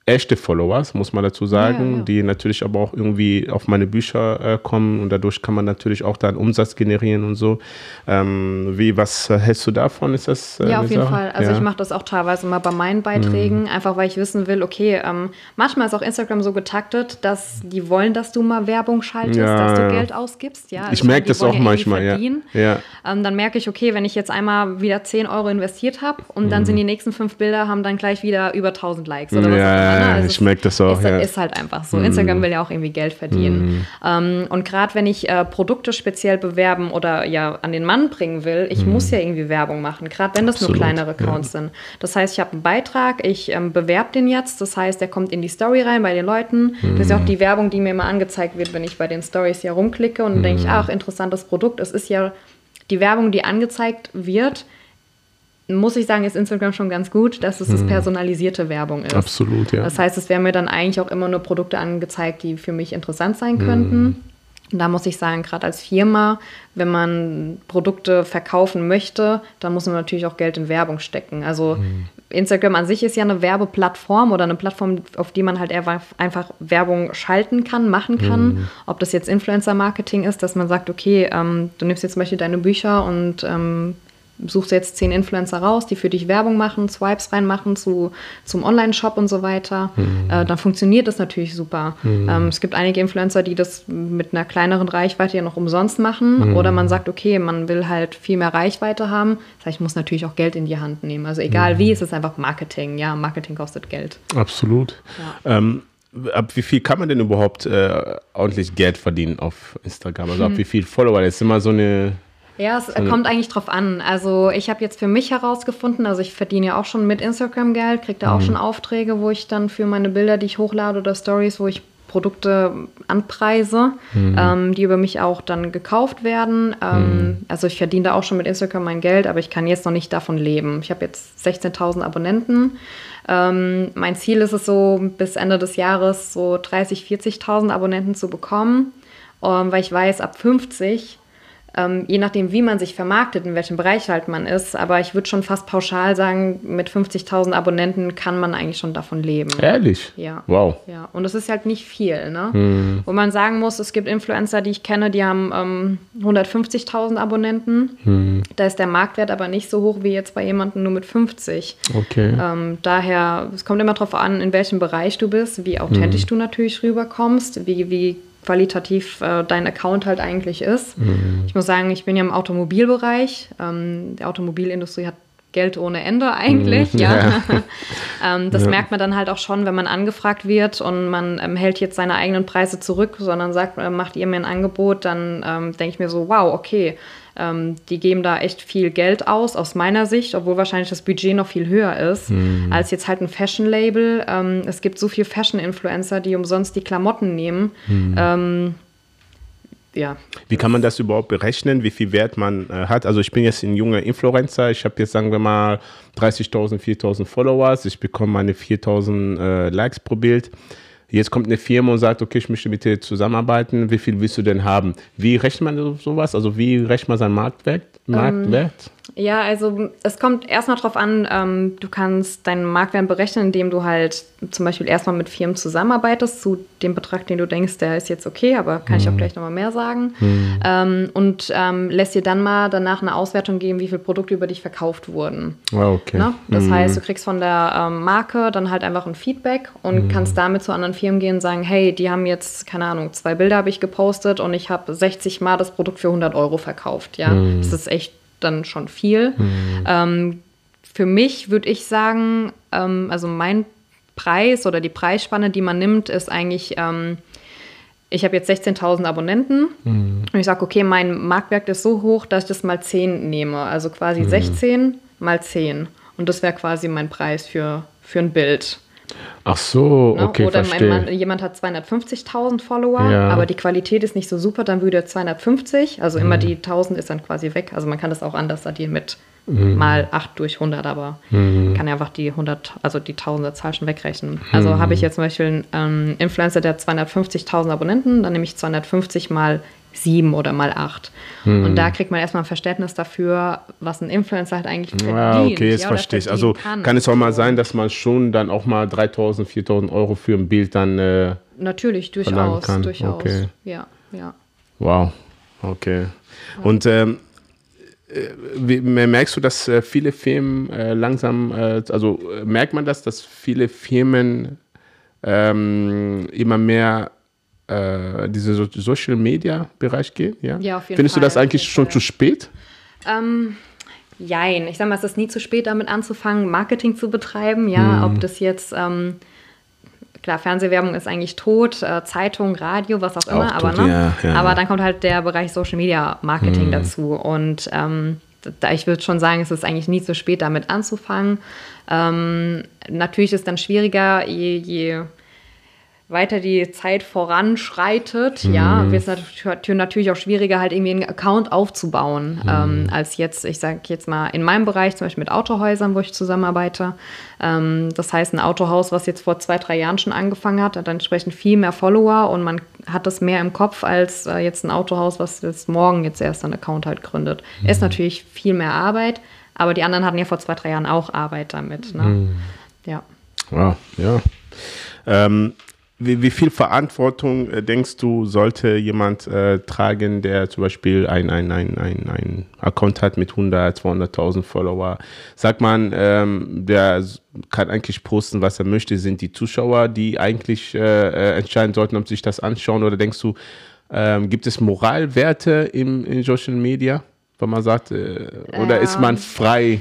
echte Followers, muss man dazu sagen, Ja, ja. die natürlich aber auch irgendwie auf meine Bücher äh, kommen und dadurch kann man natürlich auch dann Umsatz generieren und so. Ähm, wie, was hältst du davon? Ist das äh, Ja, auf jeden Sache? Fall. Also ja. ich mache das auch teilweise mal bei meinen Beiträgen, Mhm. einfach weil ich wissen will, okay, ähm, manchmal ist auch Instagram so getaktet, dass die wollen, dass du mal Werbung schaltest, dass du. Geld ausgibst. Ja, Ich merke das auch irgendwie manchmal, verdienen. ja. Ähm, dann merke ich, okay, wenn ich jetzt einmal wieder 10 Euro investiert habe und Mhm. dann sind die nächsten fünf Bilder, haben dann gleich wieder über 1000 Likes oder was auch immer. Ne? ja, Also ich merke das auch, Ist, ja. Mhm. ist halt einfach so. Instagram will ja auch irgendwie Geld verdienen. Ähm, und gerade wenn ich äh, Produkte speziell bewerben oder ja an den Mann bringen will, ich muss ja irgendwie Werbung machen, gerade wenn das Mhm. Absolut, nur kleinere Accounts sind. Das heißt, ich habe einen Beitrag, ich ähm, bewerbe den jetzt, das heißt, der kommt in die Story rein bei den Leuten. Das ist ja auch Mhm. die Werbung, die mir immer angezeigt wird, wenn ich bei den Stories hier rumklicke und dann denke Mhm. ich, ach, interessantes Produkt. Es ist ja die Werbung, die angezeigt wird, muss ich sagen, ist Instagram schon ganz gut, dass es das personalisierte Werbung ist. Mhm. Absolut, ja. Das heißt, es werden mir dann eigentlich auch immer nur Produkte angezeigt, die für mich interessant sein könnten. Und da muss ich sagen, gerade als Firma, wenn man Produkte verkaufen möchte, dann muss man natürlich auch Geld in Werbung stecken. Also Instagram an sich ist ja eine Werbeplattform oder eine Plattform, auf die man halt einfach Werbung schalten kann, machen kann. Ob das jetzt Influencer-Marketing ist, dass man sagt, okay, ähm, du nimmst jetzt zum Beispiel deine Bücher und ähm, suchst jetzt zehn Influencer raus, die für dich Werbung machen, Swipes reinmachen zu, zum Online-Shop und so weiter, äh, dann funktioniert das natürlich super. Ähm, es gibt einige Influencer, die das mit einer kleineren Reichweite ja noch umsonst machen. Oder man sagt, okay, man will halt viel mehr Reichweite haben. Das heißt, ich muss natürlich auch Geld in die Hand nehmen. Also egal wie, es ist einfach Marketing. Ja, Marketing kostet Geld. Absolut. Ja. Ähm, ab wie viel kann man denn überhaupt äh, ordentlich Geld verdienen auf Instagram? Also ab Hm. wie viel Follower? Das ist immer so eine. Ja, es kommt eigentlich drauf an. Also ich habe jetzt für mich herausgefunden, also ich verdiene ja auch schon mit Instagram Geld, kriege da auch schon Aufträge, wo ich dann für meine Bilder, die ich hochlade oder Stories, wo ich Produkte anpreise, ähm, die über mich auch dann gekauft werden. Ähm, Also ich verdiene da auch schon mit Instagram mein Geld, aber ich kann jetzt noch nicht davon leben. Ich habe jetzt 16.000 Abonnenten. Ähm, mein Ziel ist es so, bis Ende des Jahres so 30.000, 40.000 Abonnenten zu bekommen, ähm, weil ich weiß, ab 50 ähm, je nachdem, wie man sich vermarktet, in welchem Bereich halt man ist. Aber ich würde schon fast pauschal sagen, mit 50.000 Abonnenten kann man eigentlich schon davon leben. Ehrlich? Ja. Wow. Ja, und das ist halt nicht viel, ne? Hm. Wo man sagen muss, es gibt Influencer, die ich kenne, die haben ähm, 150.000 Abonnenten. Hm. Da ist der Marktwert aber nicht so hoch wie jetzt bei jemandem nur mit 50. Okay. Ähm, daher, es kommt immer darauf an, in welchem Bereich du bist, wie authentisch du natürlich rüberkommst, wie, wie qualitativ äh, dein Account halt eigentlich ist. Ich muss sagen, ich bin ja im Automobilbereich. Ähm, die Automobilindustrie hat Geld ohne Ende eigentlich, Mhm. ja. [LAUGHS] [LAUGHS] ähm, das Ja. merkt man dann halt auch schon, wenn man angefragt wird und man ähm, hält jetzt seine eigenen Preise zurück, sondern sagt, äh, macht ihr mir ein Angebot, dann ähm, denke ich mir so, wow, okay, ähm, die geben da echt viel Geld aus, aus meiner Sicht, obwohl wahrscheinlich das Budget noch viel höher ist als jetzt halt ein Fashion-Label. Ähm, es gibt so viele Fashion-Influencer, die umsonst die Klamotten nehmen. Ähm, ja, Wie kann man das überhaupt berechnen, wie viel Wert man äh, hat? Also ich bin jetzt ein junger Influencer, ich habe jetzt sagen wir mal 30.000, 4.000 Followers, ich bekomme meine 4.000 äh, Likes pro Bild. Jetzt kommt eine Firma und sagt, okay, ich möchte mit dir zusammenarbeiten, wie viel willst du denn haben? Wie rechnet man so- sowas? Also wie rechnet man seinen Marktwert? Marktwert? Ja, also es kommt erstmal drauf an, ähm, du kannst deinen Marktwert berechnen, indem du halt zum Beispiel erstmal mit Firmen zusammenarbeitest zu dem Betrag, den du denkst, der ist jetzt okay, aber kann ich auch gleich nochmal mehr sagen. Ähm, und ähm, lässt dir dann mal danach eine Auswertung geben, wie viele Produkte über dich verkauft wurden. Ah, okay. Ne? Das heißt, du kriegst von der ähm, Marke dann halt einfach ein Feedback und kannst damit zu anderen Firmen gehen und sagen, hey, die haben jetzt, keine Ahnung, zwei Bilder habe ich gepostet und ich habe 60 Mal das Produkt für 100 Euro verkauft. Ja, das ist echt dann schon viel. Ähm, für mich würde ich sagen, ähm, also mein Preis oder die Preisspanne, die man nimmt, ist eigentlich, ähm, ich habe jetzt 16.000 Abonnenten mhm. und ich sage, okay, mein Marktwert ist so hoch, dass ich das mal 10 nehme. Also quasi mhm. 16 mal 10. Und das wäre quasi mein Preis für, für ein Bild. Ach so, ne? okay, Oder verstehe. Mein, jemand hat 250.000 Follower, ja. aber die Qualität ist nicht so super, dann würde er 250, also immer mhm. die 1000 ist dann quasi weg. Also man kann das auch anders addieren mit mhm. mal 8 durch 100, aber mhm. kann ja einfach die 100, also die Tausenderzahl schon wegrechnen. Also mhm. habe ich jetzt zum Beispiel einen ähm, Influencer, der 250.000 Abonnenten, dann nehme ich 250 mal 7 oder mal 8. Mhm. Und da kriegt man erstmal ein Verständnis dafür, was ein Influencer halt eigentlich verdient. Ja, okay, jetzt ja, verstehe ich. Also kann. kann. es auch mal sein, dass man schon dann auch mal 3.000, 4.000 Euro für ein Bild dann äh, Natürlich, durchaus, kann. durchaus. Okay. Ja, ja. Wow, okay. Und ähm, äh, wie, merkst du, dass äh, viele Firmen äh, langsam, äh, also äh, merkt man das, dass viele Firmen ähm, immer mehr äh, diesen so Social Media Bereich gehen? Ja, ja auf jeden Findest Fall, du das eigentlich schon Fall. zu spät? Ähm, jein. Ich sage mal, es ist nie zu spät, damit anzufangen, Marketing zu betreiben. Ja, hm. ob das jetzt. Ähm, klar, Fernsehwerbung ist eigentlich tot, äh, Zeitung, Radio, was auch immer, auch aber, tot, ne? ja, ja. aber dann kommt halt der Bereich Social Media Marketing hm. dazu. Und ähm, da, ich würde schon sagen, es ist eigentlich nie zu spät, damit anzufangen. Ähm, natürlich ist es dann schwieriger, je, je weiter die Zeit voranschreitet, mhm. ja, wird es natürlich auch schwieriger, halt irgendwie einen Account aufzubauen, mhm. ähm, als jetzt, ich sage jetzt mal, in meinem Bereich, zum Beispiel mit Autohäusern, wo ich zusammenarbeite. Ähm, das heißt, ein Autohaus, was jetzt vor zwei, drei Jahren schon angefangen hat, hat dann entsprechend viel mehr Follower und man hat das mehr im Kopf als äh, jetzt ein Autohaus, was jetzt morgen jetzt erst einen Account halt gründet. Mhm. Ist natürlich viel mehr Arbeit, aber die anderen hatten ja vor zwei, drei Jahren auch Arbeit damit. Ne? Mhm. Ja. Wow, ja. Ähm, wie, wie, viel Verantwortung äh, denkst du, sollte jemand äh, tragen, der zum Beispiel ein, ein, ein, ein, ein Account hat mit 100, 200.000 Follower? Sagt man, ähm, der kann eigentlich posten, was er möchte, sind die Zuschauer, die eigentlich äh, äh entscheiden sollten, ob sie sich das anschauen? Oder denkst du, ähm, gibt es Moralwerte im, in Social Media, wenn man sagt, äh, oder ähm. ist man frei?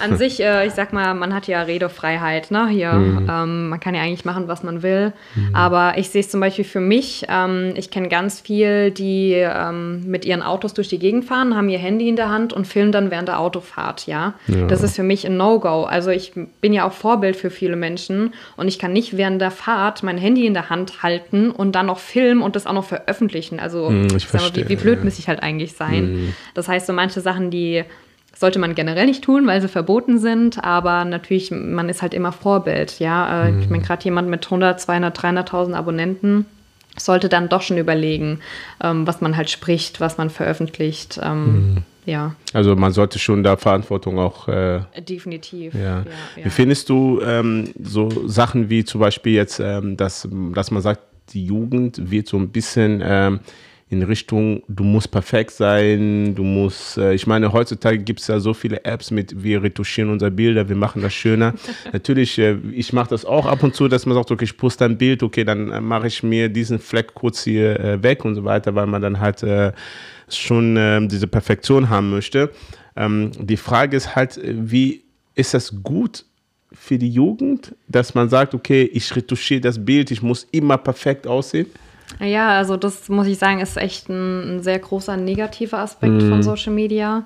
An sich, äh, ich sag mal, man hat ja Redefreiheit, ne? Hier, mhm. ähm, man kann ja eigentlich machen, was man will. Mhm. Aber ich sehe es zum Beispiel für mich. Ähm, ich kenne ganz viel, die ähm, mit ihren Autos durch die Gegend fahren, haben ihr Handy in der Hand und filmen dann während der Autofahrt, ja? ja. Das ist für mich ein No-Go. Also ich bin ja auch Vorbild für viele Menschen und ich kann nicht während der Fahrt mein Handy in der Hand halten und dann noch filmen und das auch noch veröffentlichen. Also mhm, ich verstehe, mal, wie, wie, blöd ja. muss ich halt eigentlich sein? Mhm. Das heißt, so manche Sachen, die sollte man generell nicht tun, weil sie verboten sind, aber natürlich, man ist halt immer Vorbild, ja. Mhm. Ich meine, gerade jemand mit 100, 200, 300.000 Abonnenten sollte dann doch schon überlegen, ähm, was man halt spricht, was man veröffentlicht, ähm, mhm. ja. Also man sollte schon da Verantwortung auch... Äh, Definitiv, ja. Ja, ja. Wie findest du ähm, so Sachen wie zum Beispiel jetzt, ähm, dass, dass man sagt, die Jugend wird so ein bisschen ähm, in Richtung, du musst perfekt sein, du musst, äh, ich meine, heutzutage gibt es ja so viele Apps mit, wir retuschieren unsere Bilder, wir machen das schöner. [LAUGHS] Natürlich, äh, ich mache das auch ab und zu, dass man sagt, okay, ich poste ein Bild, okay, dann äh, mache ich mir diesen Fleck kurz hier äh, weg und so weiter, weil man dann halt äh, schon ähm, diese Perfektion haben möchte. Ähm, die Frage ist halt, wie ist das gut für die Jugend, dass man sagt, okay, ich retuschiere das Bild, ich muss immer perfekt aussehen? Ja, also das muss ich sagen, ist echt ein, ein sehr großer negativer Aspekt mm. von Social Media.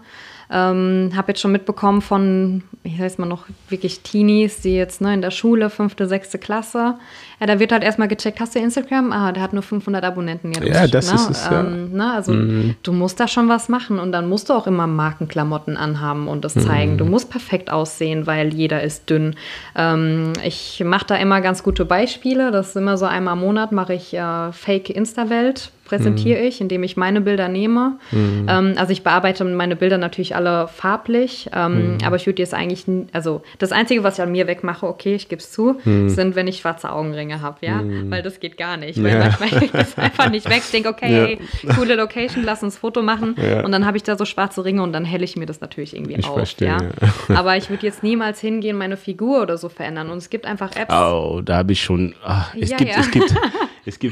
Ähm, habe jetzt schon mitbekommen von, ich weiß mal noch, wirklich Teenies, die jetzt ne, in der Schule, fünfte, sechste Klasse, ja, da wird halt erstmal gecheckt, hast du Instagram? Ah, der hat nur 500 Abonnenten jetzt. Ja, das ne? ist es, ja. Ähm, ne? Also mhm. du musst da schon was machen und dann musst du auch immer Markenklamotten anhaben und das zeigen. Mhm. Du musst perfekt aussehen, weil jeder ist dünn. Ähm, ich mache da immer ganz gute Beispiele. Das ist immer so einmal im Monat mache ich äh, Fake Insta-Welt präsentiere mhm. ich, indem ich meine Bilder nehme. Mhm. Ähm, also ich bearbeite meine Bilder natürlich alle farblich, ähm, mhm. aber ich würde jetzt eigentlich, also das Einzige, was ich an mir wegmache, okay, ich gebe es zu, mhm. sind, wenn ich schwarze Augenringe habe, ja, mhm. weil das geht gar nicht, weil ja. manchmal [LAUGHS] kriege ich das einfach nicht weg. Ich denke, okay, ja. coole Location, lass uns Foto machen ja. und dann habe ich da so schwarze Ringe und dann helle ich mir das natürlich irgendwie ich auf, verstehe, ja. [LAUGHS] Aber ich würde jetzt niemals hingehen, meine Figur oder so verändern und es gibt einfach Apps. Oh, da habe ich schon, ach, es, gibt, es gibt Es gibt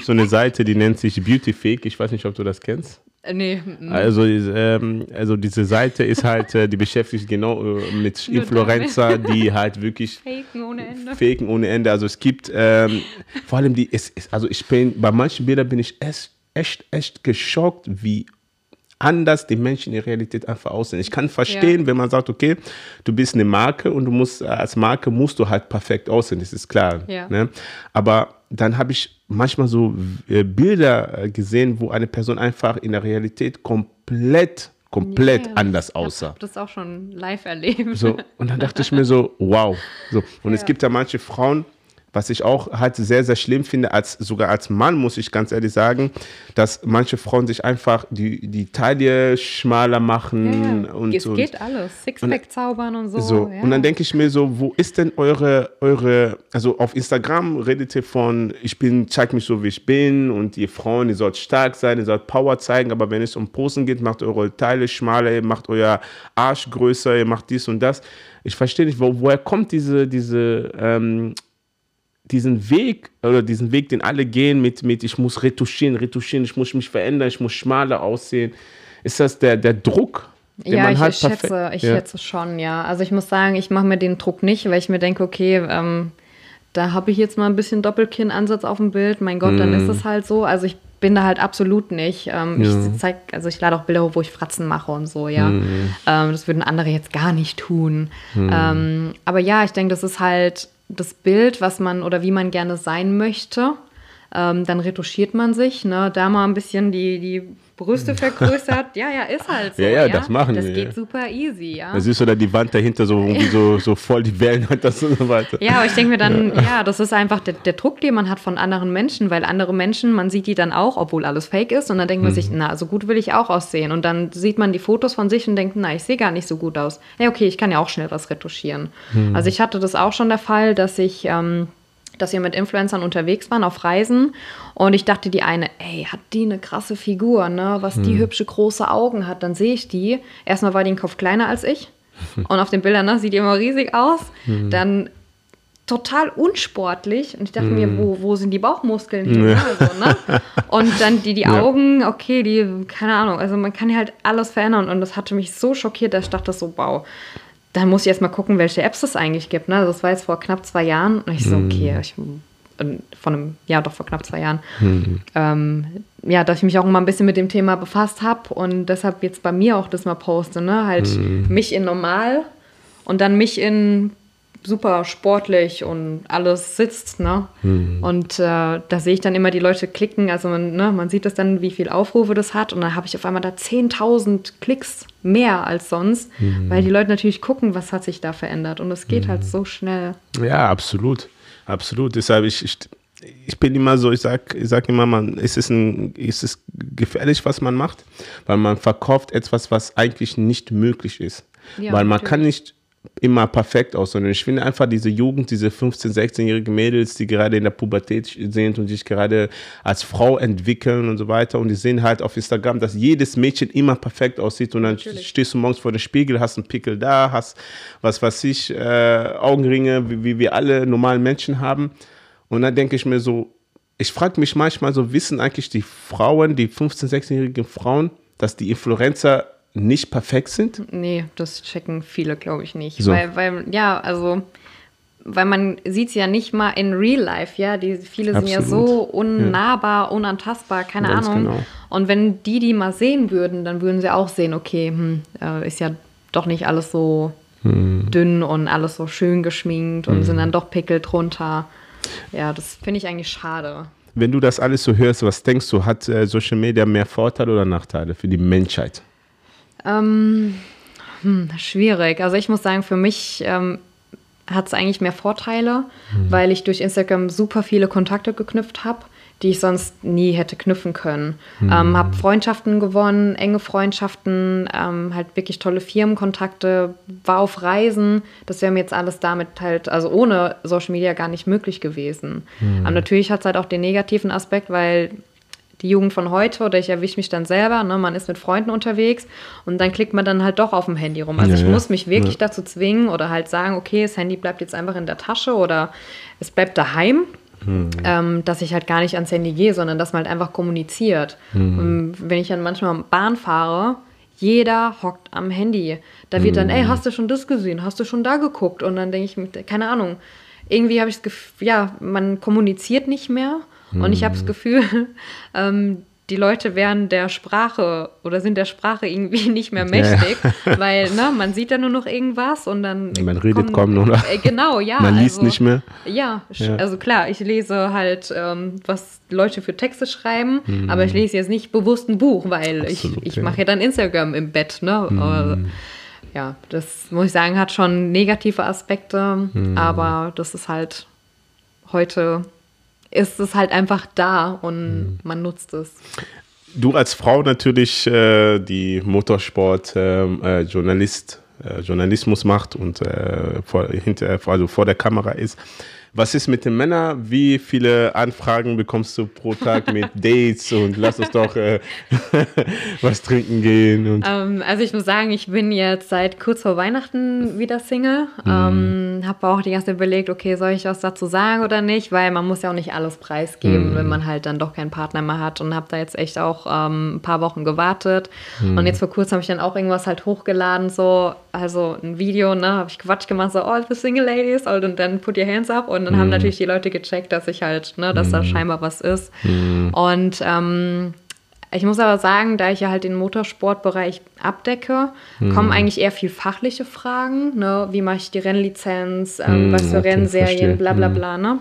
so eine Seite, die nennt sich Beautyfake. Ich weiß nicht, ob du das kennst. Äh, nee. Also, ähm, also diese Seite ist halt, äh, die beschäftigt genau äh, mit Influencer, die halt wirklich [LAUGHS] faken ohne Ende. faken ohne Ende. Also es gibt ähm, vor allem die, es, es, also ich bin, bei manchen Bildern bin ich echt, echt, echt geschockt, wie anders die Menschen in der Realität einfach aussehen. Ich kann verstehen, ja. wenn man sagt, okay, du bist eine Marke und du musst als Marke musst du halt perfekt aussehen, das ist klar. Ja. Ne? Aber dann habe ich manchmal so äh, Bilder äh, gesehen, wo eine Person einfach in der Realität komplett komplett yeah, anders aussah. Ich habe das auch schon live erlebt. So, und dann dachte ich mir so, wow. So, und ja. es gibt ja manche Frauen, was ich auch halt sehr, sehr schlimm finde, als, sogar als Mann, muss ich ganz ehrlich sagen, dass manche Frauen sich einfach die, die Taille schmaler machen. Ja, und es so. geht alles. Sixpack zaubern und so. so. Ja. Und dann denke ich mir so, wo ist denn eure, eure, also auf Instagram redet ihr von, ich bin, zeig mich so, wie ich bin und ihr Frauen, ihr sollt stark sein, ihr sollt Power zeigen, aber wenn es um Posen geht, macht eure Teile schmaler, ihr macht euer Arsch größer, ihr macht dies und das. Ich verstehe nicht, wo, woher kommt diese, diese, ähm, diesen Weg oder diesen Weg, den alle gehen mit, mit ich muss retuschieren, retuschieren, ich muss mich verändern, ich muss schmaler aussehen. Ist das der, der Druck? ja, ich, ich schätze, ich ja. schätze schon, ja. Also ich muss sagen, ich mache mir den Druck nicht, weil ich mir denke, okay, ähm, da habe ich jetzt mal ein bisschen Doppelkinn-Ansatz auf dem Bild. Mein Gott, mm. dann ist mhm. es halt so. Also ich bin da halt absolut nicht. Ähm, ja. Ich zeig, also ich lade auch Bilder hoch, wo ich Fratzen mache und so, ja. Mm. Ähm, das würden andere jetzt gar nicht tun. Mm. Aber ja, ich denke, das ist halt das Bild, was man oder wie man gerne sein möchte. Ähm, dann retuschiert man sich, ne? da mal ein bisschen die, die Brüste vergrößert. [LAUGHS] ja, ja, ist halt so. Ja, ja, ja? das machen das wir. Das geht super easy, ja. Da siehst du da die Wand dahinter so, irgendwie so, so voll die Wellen und das und so weiter. Ja, aber ich denke mir dann, ja. ja, das ist einfach der, der, Druck, den man hat von anderen Menschen, weil andere Menschen, man sieht die dann auch, obwohl alles fake ist und dann denkt man mhm. sich, na, so gut will ich auch aussehen. Und dann sieht man die Fotos von sich und denkt, na, ich sehe gar nicht so gut aus. Ja, okay, ich kann ja auch schnell was retuschieren. Mhm. Also ich hatte das auch schon der Fall, dass ich... Ähm, dass wir mit Influencern unterwegs waren auf Reisen und ich dachte, die eine, ey, hat die eine krasse Figur, ne? Was die hm. hübsche große Augen hat, dann sehe ich die. Erstmal war die ein Kopf kleiner als ich [LAUGHS] und auf den Bildern ne, sieht die immer riesig aus. Hm. Dann total unsportlich und ich dachte hm. mir, wo, wo sind die Bauchmuskeln hin? Ja. Also, ne? [LAUGHS] Und dann die, die Augen, okay, die, keine Ahnung, also man kann ja halt alles verändern und das hatte mich so schockiert, dass ich dachte so, wow, dann muss ich erst mal gucken, welche Apps es eigentlich gibt. Ne? Das war jetzt vor knapp zwei Jahren. Und ich so, mhm. okay, ich, von einem, ja, doch vor knapp zwei Jahren. Mhm. Ähm, ja, dass ich mich auch mal ein bisschen mit dem Thema befasst habe und deshalb jetzt bei mir auch das mal poste, ne? Halt mhm. mich in normal und dann mich in super sportlich und alles sitzt, ne? Mhm. Und äh, da sehe ich dann immer die Leute klicken, also man, ne, man sieht das dann, wie viel Aufrufe das hat und dann habe ich auf einmal da 10.000 Klicks mehr als sonst, mhm. weil die Leute natürlich gucken, was hat sich da verändert und es geht halt mhm. halt so schnell. Ja, absolut, absolut. Deshalb ich, ich ich bin immer so, ich sag, ich sag immer, man, es ist, ein, es ist gefährlich, was man macht, weil man verkauft etwas, was eigentlich nicht möglich ist. Ja, weil man natürlich. kann nicht immer perfekt aus, sondern ich finde einfach diese Jugend, diese 15-, 16-jährigen Mädels, die gerade in der Pubertät sind und sich gerade als Frau entwickeln und so weiter. Und die sehen halt auf Instagram, dass jedes Mädchen immer perfekt aussieht. Und dann Natürlich. stehst du morgens vor dem Spiegel, hast einen Pickel da, hast was weiß ich, äh, Augenringe, wie, wie wir alle normalen Menschen haben. Und dann denke ich mir so, ich frage mich manchmal so, wissen eigentlich die Frauen, die 15-, 16-jährigen Frauen, dass die Influencer nicht perfekt sind? Nee, das checken viele, glaube ich, nicht. So. Weil, weil, ja, also, weil man sieht es ja nicht mal in Real Life, ja. Die, viele Absolut. sind ja so unnahbar, ja. unantastbar, keine Ganz Ahnung. Genau. Und wenn die die mal sehen würden, dann würden sie auch sehen, okay, hm, äh, ist ja doch nicht alles so hm. dünn und alles so schön geschminkt und hm. sind dann doch Pickel drunter. Ja, das finde ich eigentlich schade. Wenn du das alles so hörst, was denkst du, hat äh, Social Media mehr Vorteile oder Nachteile für die Menschheit? Ähm, hm, schwierig. Also ich muss sagen, für mich ähm, hat es eigentlich mehr Vorteile, mhm. weil ich durch Instagram super viele Kontakte geknüpft habe, die ich sonst nie hätte knüpfen können. Mhm. Ähm, habe Freundschaften gewonnen, enge Freundschaften, ähm, halt wirklich tolle Firmenkontakte, war auf Reisen. Das wäre mir jetzt alles damit halt, also ohne Social Media gar nicht möglich gewesen. Mhm. Aber natürlich hat es halt auch den negativen Aspekt, weil die Jugend von heute oder ich erwische mich dann selber, ne, man ist mit Freunden unterwegs und dann klickt man dann halt doch auf dem Handy rum. Also ja, ich muss mich wirklich ja. dazu zwingen oder halt sagen, okay, das Handy bleibt jetzt einfach in der Tasche oder es bleibt daheim. Hm. Ähm, dass ich halt gar nicht ans Handy gehe, sondern dass man halt einfach kommuniziert. Hm. Und wenn ich dann manchmal Bahn fahre, jeder hockt am Handy. Da wird dann, ey, hm. hast du schon das gesehen? Hast du schon da geguckt? Und dann denke ich, keine Ahnung, irgendwie habe ich das Gefühl, ja, man kommuniziert nicht mehr. Und ich habe das Gefühl, [LAUGHS] ähm, die Leute werden der Sprache oder sind der Sprache irgendwie [LAUGHS] nicht mehr mächtig, ja. [LAUGHS] weil ne, man sieht ja nur noch irgendwas und dann. Man redet kaum nur noch. Äh, genau, ja. Man liest also, nicht mehr. Ja, ja, also klar, ich lese halt, ähm, was Leute für Texte schreiben, mhm. aber ich lese jetzt nicht bewusst ein Buch, weil Absolut, ich, ich ja. mache ja dann Instagram im Bett. Ne? Mhm. ja, das muss ich sagen, hat schon negative Aspekte, mhm. aber das ist halt heute ist es halt einfach da und mhm. man nutzt es. Du als Frau natürlich, äh, die Motorsport ähm, äh, Journalist, äh, Journalismus macht und äh, vor, hinter, also vor der Kamera ist, was ist mit den Männern? Wie viele Anfragen bekommst du pro Tag mit [LAUGHS] Dates und lass uns doch äh, [LAUGHS] was trinken gehen? Ähm, also ich muss sagen, ich bin jetzt seit kurz vor Weihnachten wieder Single. Mhm. Ähm, habe auch die ganze Zeit überlegt, okay, soll ich was dazu sagen oder nicht? Weil man muss ja auch nicht alles preisgeben, mhm. wenn man halt dann doch keinen Partner mehr hat. Und habe da jetzt echt auch ähm, ein paar Wochen gewartet. Mhm. Und jetzt vor kurzem habe ich dann auch irgendwas halt hochgeladen, so, also ein Video, ne, habe ich Quatsch gemacht, so, all the single ladies, und dann put your hands up. Und und dann mhm. haben natürlich die Leute gecheckt, dass ich halt, ne, dass mhm. da scheinbar was ist. Mhm. Und ähm, ich muss aber sagen, da ich ja halt den Motorsportbereich abdecke, kommen mhm. eigentlich eher viel fachliche Fragen. Ne? Wie mache ich die Rennlizenz, ähm, mhm, was für okay, Rennserien, bla bla mhm. bla. Ne?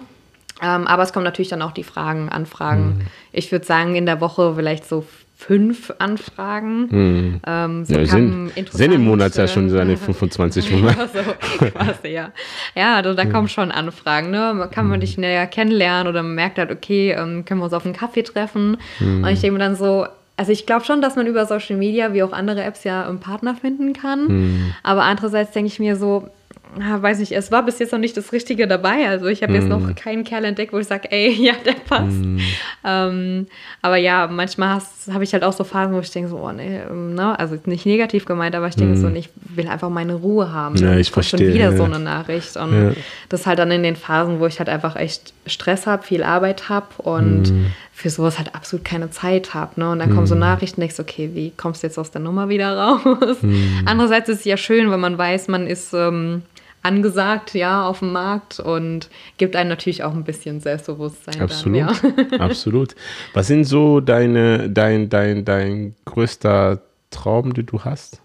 Ähm, aber es kommen natürlich dann auch die Fragen, Anfragen. Ich würde sagen, in der Woche vielleicht so fünf Anfragen. Hm. Ähm, so ja, sind, sind im Monat ja schon seine [LAUGHS] 25 [LAUGHS] Monate. ja, so quasi, ja. Ja, also da hm. kommen schon Anfragen. Ne? Kann man hm. dich näher kennenlernen oder man merkt halt, okay, ähm, können wir uns auf einen Kaffee treffen. Hm. Und ich denke mir dann so, also ich glaube schon, dass man über Social Media wie auch andere Apps ja einen Partner finden kann. Hm. Aber andererseits denke ich mir so, weiß nicht, es war bis jetzt noch nicht das Richtige dabei. Also ich habe mm. jetzt noch mm. keinen Kerl entdeckt, wo ich sage, ey, [LAUGHS] ja, der passt. Mm. Ähm, aber ja, manchmal habe ich halt auch so Phasen, wo ich denke so, oh nee, ähm, ne? also nicht negativ gemeint, aber ich denke mm. so, ich will einfach meine Ruhe haben. Ja, ich verstehe. schon wieder ja. so eine Nachricht. Und ja. das halt dann in den Phasen, wo ich halt einfach echt Stress habe, viel Arbeit habe und mm. für sowas halt absolut keine Zeit habe. Ne? Und dann kommen so mm. Nachrichten, denkst okay, wie kommst du jetzt aus der Nummer wieder raus? Andererseits ist es ja schön, wenn man weiß, man ist... Ähm, angesagt, ja, auf dem Markt und gibt einem natürlich auch ein bisschen Selbstbewusstsein. Absolut, dann, ja. [LAUGHS] absolut. Was sind so deine, dein, dein, dein größter Traum, den du hast?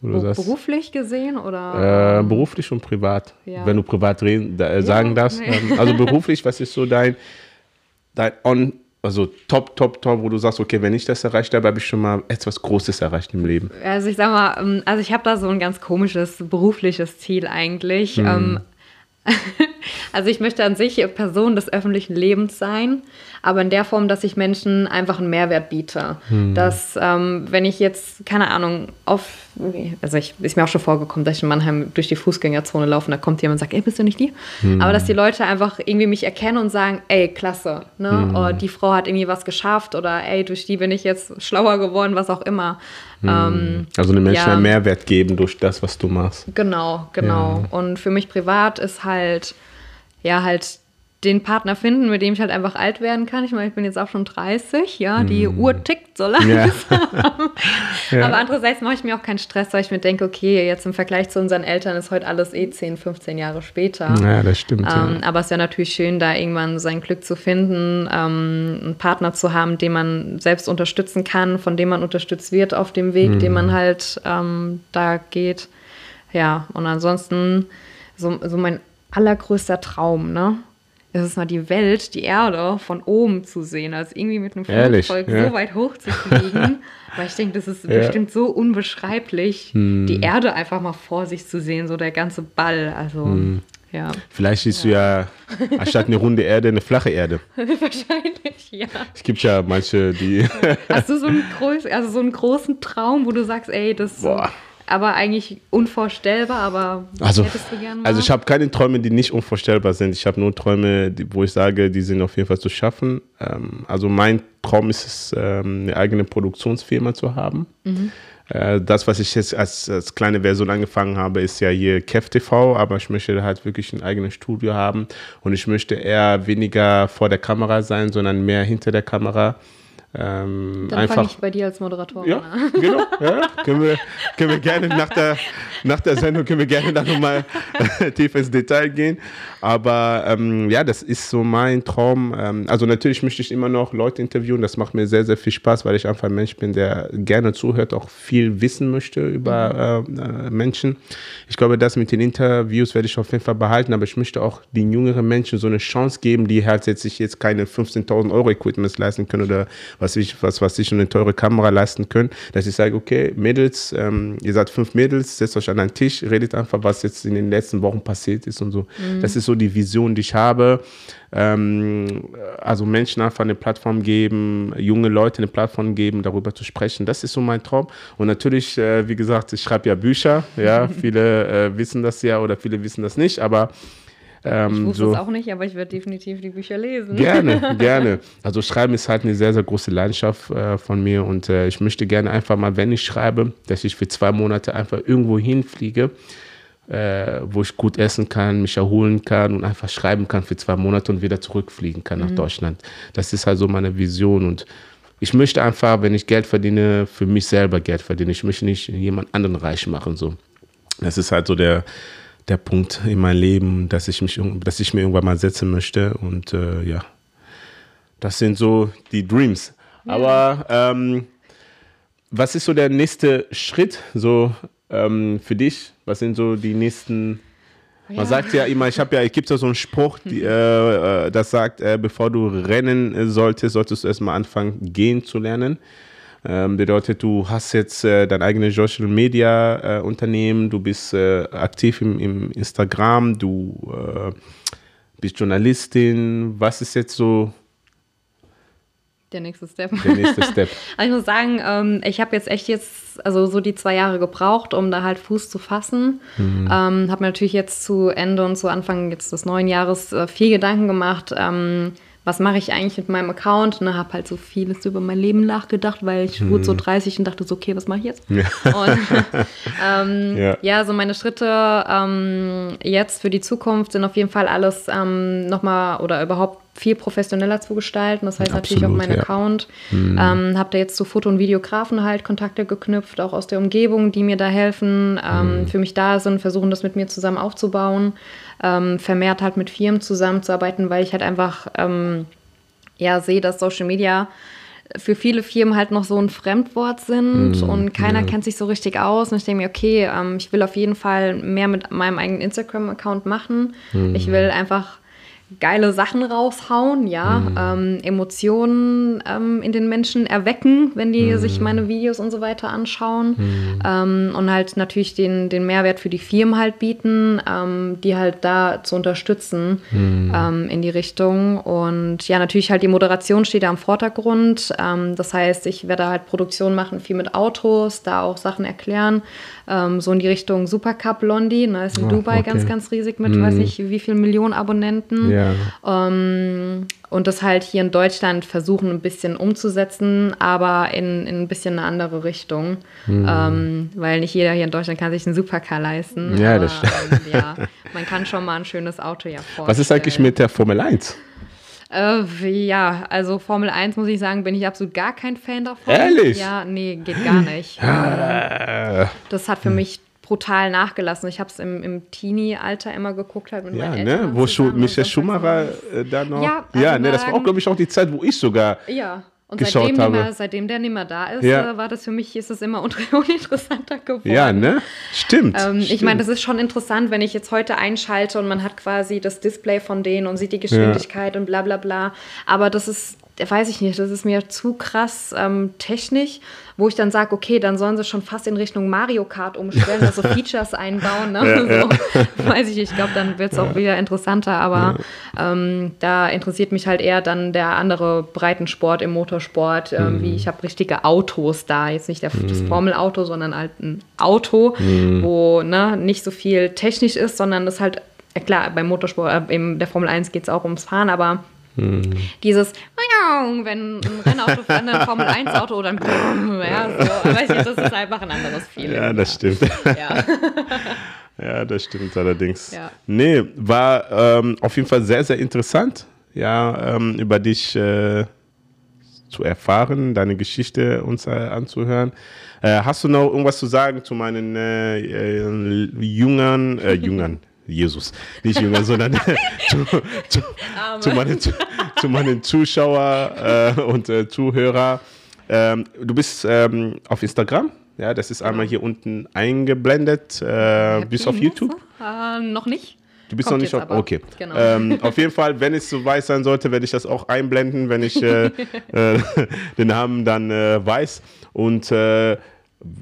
Be sagst, beruflich gesehen oder? Äh, beruflich und privat. Ja. Wenn du privat reden, da, äh, sagen ja, darfst. Nee. Ähm, also beruflich, was ist so dein, dein on, also top, top, top, wo du sagst, okay, wenn ich das erreicht habe, habe ich schon mal etwas Großes erreicht im Leben? Also ich sag mal, ähm, also ich habe da so ein ganz komisches berufliches Ziel eigentlich. Mhm. [LAUGHS] Also ich möchte an sich Person des öffentlichen Lebens sein, aber in der Form, dass ich Menschen einfach einen Mehrwert biete. Hm. Dass, ähm, wenn ich jetzt, keine Ahnung, auf, also ich, ist mir auch schon vorgekommen, dass ich in Mannheim durch die Fußgängerzone laufe und da kommt jemand und sagt, ey, bist du nicht die? Hm. Aber dass die Leute einfach irgendwie mich erkennen und sagen, ey, klasse, ne? Hm. Oder die Frau hat irgendwie was geschafft oder ey, durch die bin ich jetzt schlauer geworden, was auch immer. Hm. Ähm, also den Menschen ja. einen Mehrwert geben durch das, was du machst. Genau, genau. Ja. Und für mich privat ist halt ja, halt den Partner finden, mit dem ich halt einfach alt werden kann. Ich meine, ich bin jetzt auch schon 30, ja, die mm. Uhr tickt so langsam. Ja. [LAUGHS] ja. Aber andererseits mache ich mir auch keinen Stress, weil ich mir denke, okay, jetzt im Vergleich zu unseren Eltern ist heute alles eh 10, 15 Jahre später. Ja, das stimmt. Ähm, ja. Aber es ist ja natürlich schön, da irgendwann sein Glück zu finden, ähm, einen Partner zu haben, den man selbst unterstützen kann, von dem man unterstützt wird auf dem Weg, mm. den man halt ähm, da geht. Ja, und ansonsten so, so mein allergrößter Traum, ne? Es ist mal die Welt, die Erde von oben zu sehen, also irgendwie mit einem Flugzeug ja. so weit hoch zu fliegen. [LAUGHS] Weil ich denke, das ist ja. bestimmt so unbeschreiblich, hm. die Erde einfach mal vor sich zu sehen, so der ganze Ball. Also, hm. ja. Vielleicht siehst ja. du ja anstatt eine runde Erde eine flache Erde. [LAUGHS] Wahrscheinlich, ja. Es gibt ja manche, die. Hast du so einen, groß, also so einen großen Traum, wo du sagst, ey, das. Boah aber eigentlich unvorstellbar, aber also, hättest du gerne mal? Also ich habe keine Träume, die nicht unvorstellbar sind. Ich habe nur Träume, die, wo ich sage, die sind auf jeden Fall zu schaffen. Ähm, also mein Traum ist es, ähm, eine eigene Produktionsfirma zu haben. Mhm. Äh, das, was ich jetzt als, als kleine Version angefangen habe, ist ja hier Kev TV, aber ich möchte halt wirklich ein eigenes Studio haben und ich möchte eher weniger vor der Kamera sein, sondern mehr hinter der Kamera Ähm, Dann fange ich bei dir als Moderatorin ja, an. genau. [LAUGHS] Ja, können, wir, können wir gerne nach der, nach der Sendung können wir gerne da nochmal [LAUGHS] tief ins Detail gehen. Aber ähm, ja, das ist so mein Traum. Ähm, also natürlich möchte ich immer noch Leute interviewen. Das macht mir sehr, sehr viel Spaß, weil ich einfach ein Mensch bin, der gerne zuhört, auch viel wissen möchte über mhm. äh, Menschen. Ich glaube, das mit den Interviews werde ich auf jeden Fall behalten, aber ich möchte auch den jüngeren Menschen so eine Chance geben, die halt jetzt sich jetzt keine 15.000 Euro Equipment leisten können oder was ich, was, was sich eine teure Kamera leisten können, dass ich sage, okay, Mädels, ähm, ihr seid fünf Mädels, setzt euch an einen Tisch, redet einfach, was jetzt in den letzten Wochen passiert ist und so. Mhm. Das ist so die Vision, die ich habe. Ähm, also Menschen einfach eine Plattform geben, junge Leute eine Plattform geben, darüber zu sprechen. Das ist so mein Traum. Und natürlich, äh, wie gesagt, ich schreibe ja Bücher. Ja, [LAUGHS] viele äh, wissen das ja oder viele wissen das nicht, aber ähm, ich wusste so, es auch nicht, aber ich werde definitiv die Bücher lesen. Gerne, [LAUGHS] gerne. Also Schreiben ist halt eine sehr, sehr große Leidenschaft äh, von mir und äh, ich möchte gerne einfach mal, wenn ich schreibe, dass ich für zwei Monate einfach irgendwo hinfliege, äh, wo ich gut essen kann, mich erholen kann und einfach schreiben kann für zwei Monate und wieder zurückfliegen kann nach mhm. Deutschland. Das ist halt so meine Vision und ich möchte einfach, wenn ich Geld verdiene, für mich selber Geld verdienen. Ich möchte nicht jemand anderen reich machen. So. Das ist halt so der, der Punkt in meinem Leben, dass ich, mich, dass ich mir irgendwann mal setzen möchte. Und äh, ja, das sind so die Dreams. Ja. Aber ähm, was ist so der nächste Schritt so ähm, für dich? Was sind so die nächsten man ja. sagt ja immer, ich habe ja, es gibt ja so einen Spruch, die, äh, äh, das sagt, äh, bevor du rennen solltest, solltest du erstmal anfangen, gehen zu lernen. Ähm, bedeutet, du hast jetzt äh, dein eigenes Social Media äh, Unternehmen, du bist äh, aktiv im, im, Instagram, du äh, bist Journalistin. Was ist jetzt so der nächste Step. Der nächste Step. [LAUGHS] also ich muss sagen, ähm, ich habe jetzt echt jetzt, also so die zwei Jahre gebraucht, um da halt Fuß zu fassen. Mhm. Ähm, habe mir natürlich jetzt zu Ende und zu Anfang jetzt des neuen Jahres äh, viel Gedanken gemacht. Ähm, was mache ich eigentlich mit meinem Account? Und habe halt so vieles über mein Leben nachgedacht, weil ich hm. wurde so 30 und dachte so, okay, was mache ich jetzt? Ja. Und [LAUGHS] ähm, ja. ja. so meine Schritte ähm, jetzt für die Zukunft sind auf jeden Fall alles ähm, nochmal oder überhaupt viel professioneller zu gestalten. Das heißt Absolut, natürlich auch mein ja. Account. Mhm. Ähm, habe da jetzt zu Foto- und Videografen halt Kontakte geknüpft, auch aus der Umgebung, die mir da helfen, ähm, mhm. für mich da sind, versuchen das mit mir zusammen aufzubauen, ähm, vermehrt halt mit Firmen zusammenzuarbeiten, weil ich halt einfach ähm, ja sehe, dass Social Media für viele Firmen halt noch so ein Fremdwort sind mm, und keiner ja. kennt sich so richtig aus. Und ich denke mir, okay, ähm, ich will auf jeden Fall mehr mit meinem eigenen Instagram-Account machen. Mm. Ich will einfach geile Sachen raushauen, ja, mhm. ähm, Emotionen ähm, in den Menschen erwecken, wenn die mhm. sich meine Videos und so weiter anschauen mhm. ähm, und halt natürlich den, den Mehrwert für die Firmen halt bieten, ähm, die halt da zu unterstützen mhm. ähm, in die Richtung und ja, natürlich halt die Moderation steht da im Vordergrund, ähm, das heißt, ich werde halt Produktion machen, viel mit Autos, da auch Sachen erklären, so in die Richtung Supercup Blondie, ne, ist in oh, Dubai okay. ganz, ganz riesig mit, mm. weiß nicht, wie viel Millionen Abonnenten. Ja. Ähm, und das halt hier in Deutschland versuchen ein bisschen umzusetzen, aber in, in ein bisschen eine andere Richtung. Mm. Ähm, weil nicht jeder hier in Deutschland kann sich einen Supercar leisten. Ja, aber, das stimmt. Ähm, ja, man kann schon mal ein schönes Auto ja vorstellen. [LAUGHS] Was ist eigentlich mit der Formel 1? Äh, ja, also Formel 1 muss ich sagen, bin ich absolut gar kein Fan davon. Ehrlich? Ja, nee, geht gar nicht. Ähm, das hat für mich brutal nachgelassen. Ich habe es im, im Teenie-Alter immer geguckt, halt mit ja, meinen ne? Wo Schu Michael Schumacher äh, da noch. Ja, also ja ne, das war auch, glaube ich, auch die Zeit, wo ich sogar. Ja. Und seitdem, habe. Mehr, seitdem der nicht mehr da ist, ja. äh, war das für mich, ist es immer [LAUGHS] uninteressanter geworden. Ja, ne? Stimmt. Ähm, stimmt. Ich meine, das ist schon interessant, wenn ich jetzt heute einschalte und man hat quasi das Display von denen und sieht die Geschwindigkeit ja. und bla bla bla. Aber das ist, weiß ich nicht, das ist mir zu krass ähm, technisch wo ich dann sage, okay, dann sollen sie schon fast in Richtung Mario Kart umstellen, also [LAUGHS] Features einbauen. Ne? Ja, so, ja. Weiß ich, ich glaube, dann wird es auch wieder interessanter, aber ähm, da interessiert mich halt eher dann der andere Breitensport im Motorsport, ähm, mhm. wie ich habe richtige Autos da, jetzt nicht der, mhm. das Formelauto, sondern halt ein Auto, mhm. wo ne, nicht so viel technisch ist, sondern das halt, ja klar, beim Motorsport, äh, in der Formel 1 geht es auch ums Fahren, aber hm. Dieses, wenn ein Rennauto für [LAUGHS] ein Formel 1 Auto oder ein ja, so, ich, das ist einfach ein anderes Feeling. Ja, das stimmt. Ja. [LAUGHS] ja, das stimmt allerdings. Ja. Nee, war ähm, auf jeden Fall sehr, sehr interessant, ja, ähm, über dich äh, zu erfahren, deine Geschichte uns äh, anzuhören. Äh, hast du noch irgendwas zu sagen zu meinen äh, äh, Jüngern, äh, Jüngern? [LAUGHS] Jesus, nicht Jünger, sondern [LAUGHS] zu, zu, zu, meinen, zu, meinen Zuschauer äh, und äh, Zuhörer. Ähm, du bist ähm, auf Instagram, ja, das ist einmal hier unten eingeblendet. Äh, bist du auf YouTube? Äh, noch nicht. Du bist Kommt noch nicht auf. Okay. Genau. Ähm, [LAUGHS] auf jeden Fall, wenn es so weiß sein sollte, werde ich das auch einblenden, wenn ich äh, [LAUGHS] äh, den Namen dann äh, weiß. Und äh,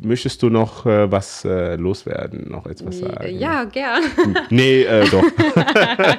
Möchtest du noch äh, was äh, loswerden, noch etwas sagen? Ja, gern. Nee, äh, doch. [LAUGHS]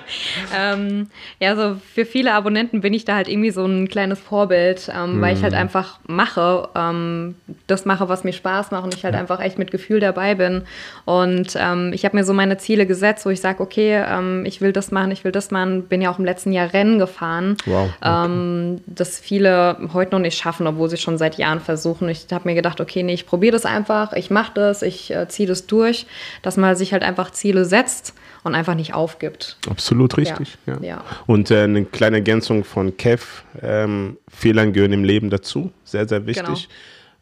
ähm, ja, so für viele Abonnenten bin ich da halt irgendwie so ein kleines Vorbild, ähm, mm. weil ich halt mhm. einfach mache, ähm, das mache, was mir Spaß macht und ich halt ja. einfach echt mit Gefühl dabei bin. Und ähm, ich habe mir so meine Ziele gesetzt, wo ich sage, okay, ähm, ich will das machen, ich will das machen. Bin ja auch im letzten Jahr Rennen gefahren, wow, okay. Ähm, das viele heute noch nicht schaffen, obwohl sie schon seit Jahren versuchen. Ich habe mir gedacht, okay, nee, ich probiere das einfach, ich mache das, ich äh, ziehe das durch, dass man sich halt einfach Ziele setzt und einfach nicht aufgibt. Absolut richtig. Ja. ja. ja. Und äh, eine kleine Ergänzung von Kev, ähm, Fehlern gehören im Leben dazu, sehr, sehr wichtig.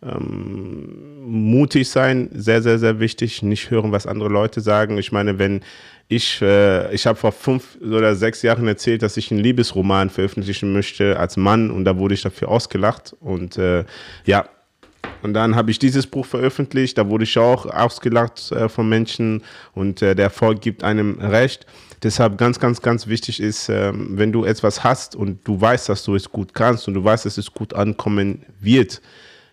Genau. Ähm, mutig sein, sehr, sehr, sehr wichtig. Nicht hören, was andere Leute sagen. Ich meine, wenn ich, äh, ich habe vor fünf oder sechs Jahren erzählt, dass ich einen Liebesroman veröffentlichen möchte als Mann und da wurde ich dafür ausgelacht. Und äh, ja, und dann habe ich dieses Buch veröffentlicht, da wurde ich auch ausgelacht äh, von Menschen und äh, der Erfolg gibt einem recht. Deshalb ganz, ganz, ganz wichtig ist, äh, wenn du etwas hast und du weißt, dass du es gut kannst und du weißt, dass es gut ankommen wird,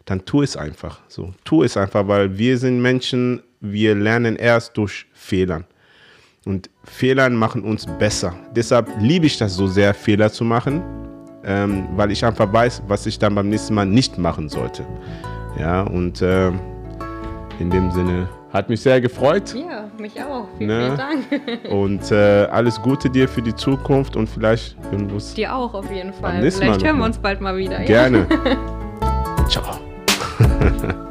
dann tu es einfach. So, tu es einfach, weil wir sind Menschen, wir lernen erst durch Fehlern. Und Fehlern machen uns besser. Deshalb liebe ich das so sehr, Fehler zu machen, ähm, weil ich einfach weiß, was ich dann beim nächsten Mal nicht machen sollte. Ja, und äh, in dem Sinne hat mich sehr gefreut. Ja, mich auch. Vielen, ne? vielen Dank. [LAUGHS] Und äh, alles Gute dir für die Zukunft und vielleicht hören wir uns. Dir auch auf jeden Fall. Vielleicht hören wir uns bald mal wieder. Gerne. Ja. [LAUGHS] Ciao. [LAUGHS]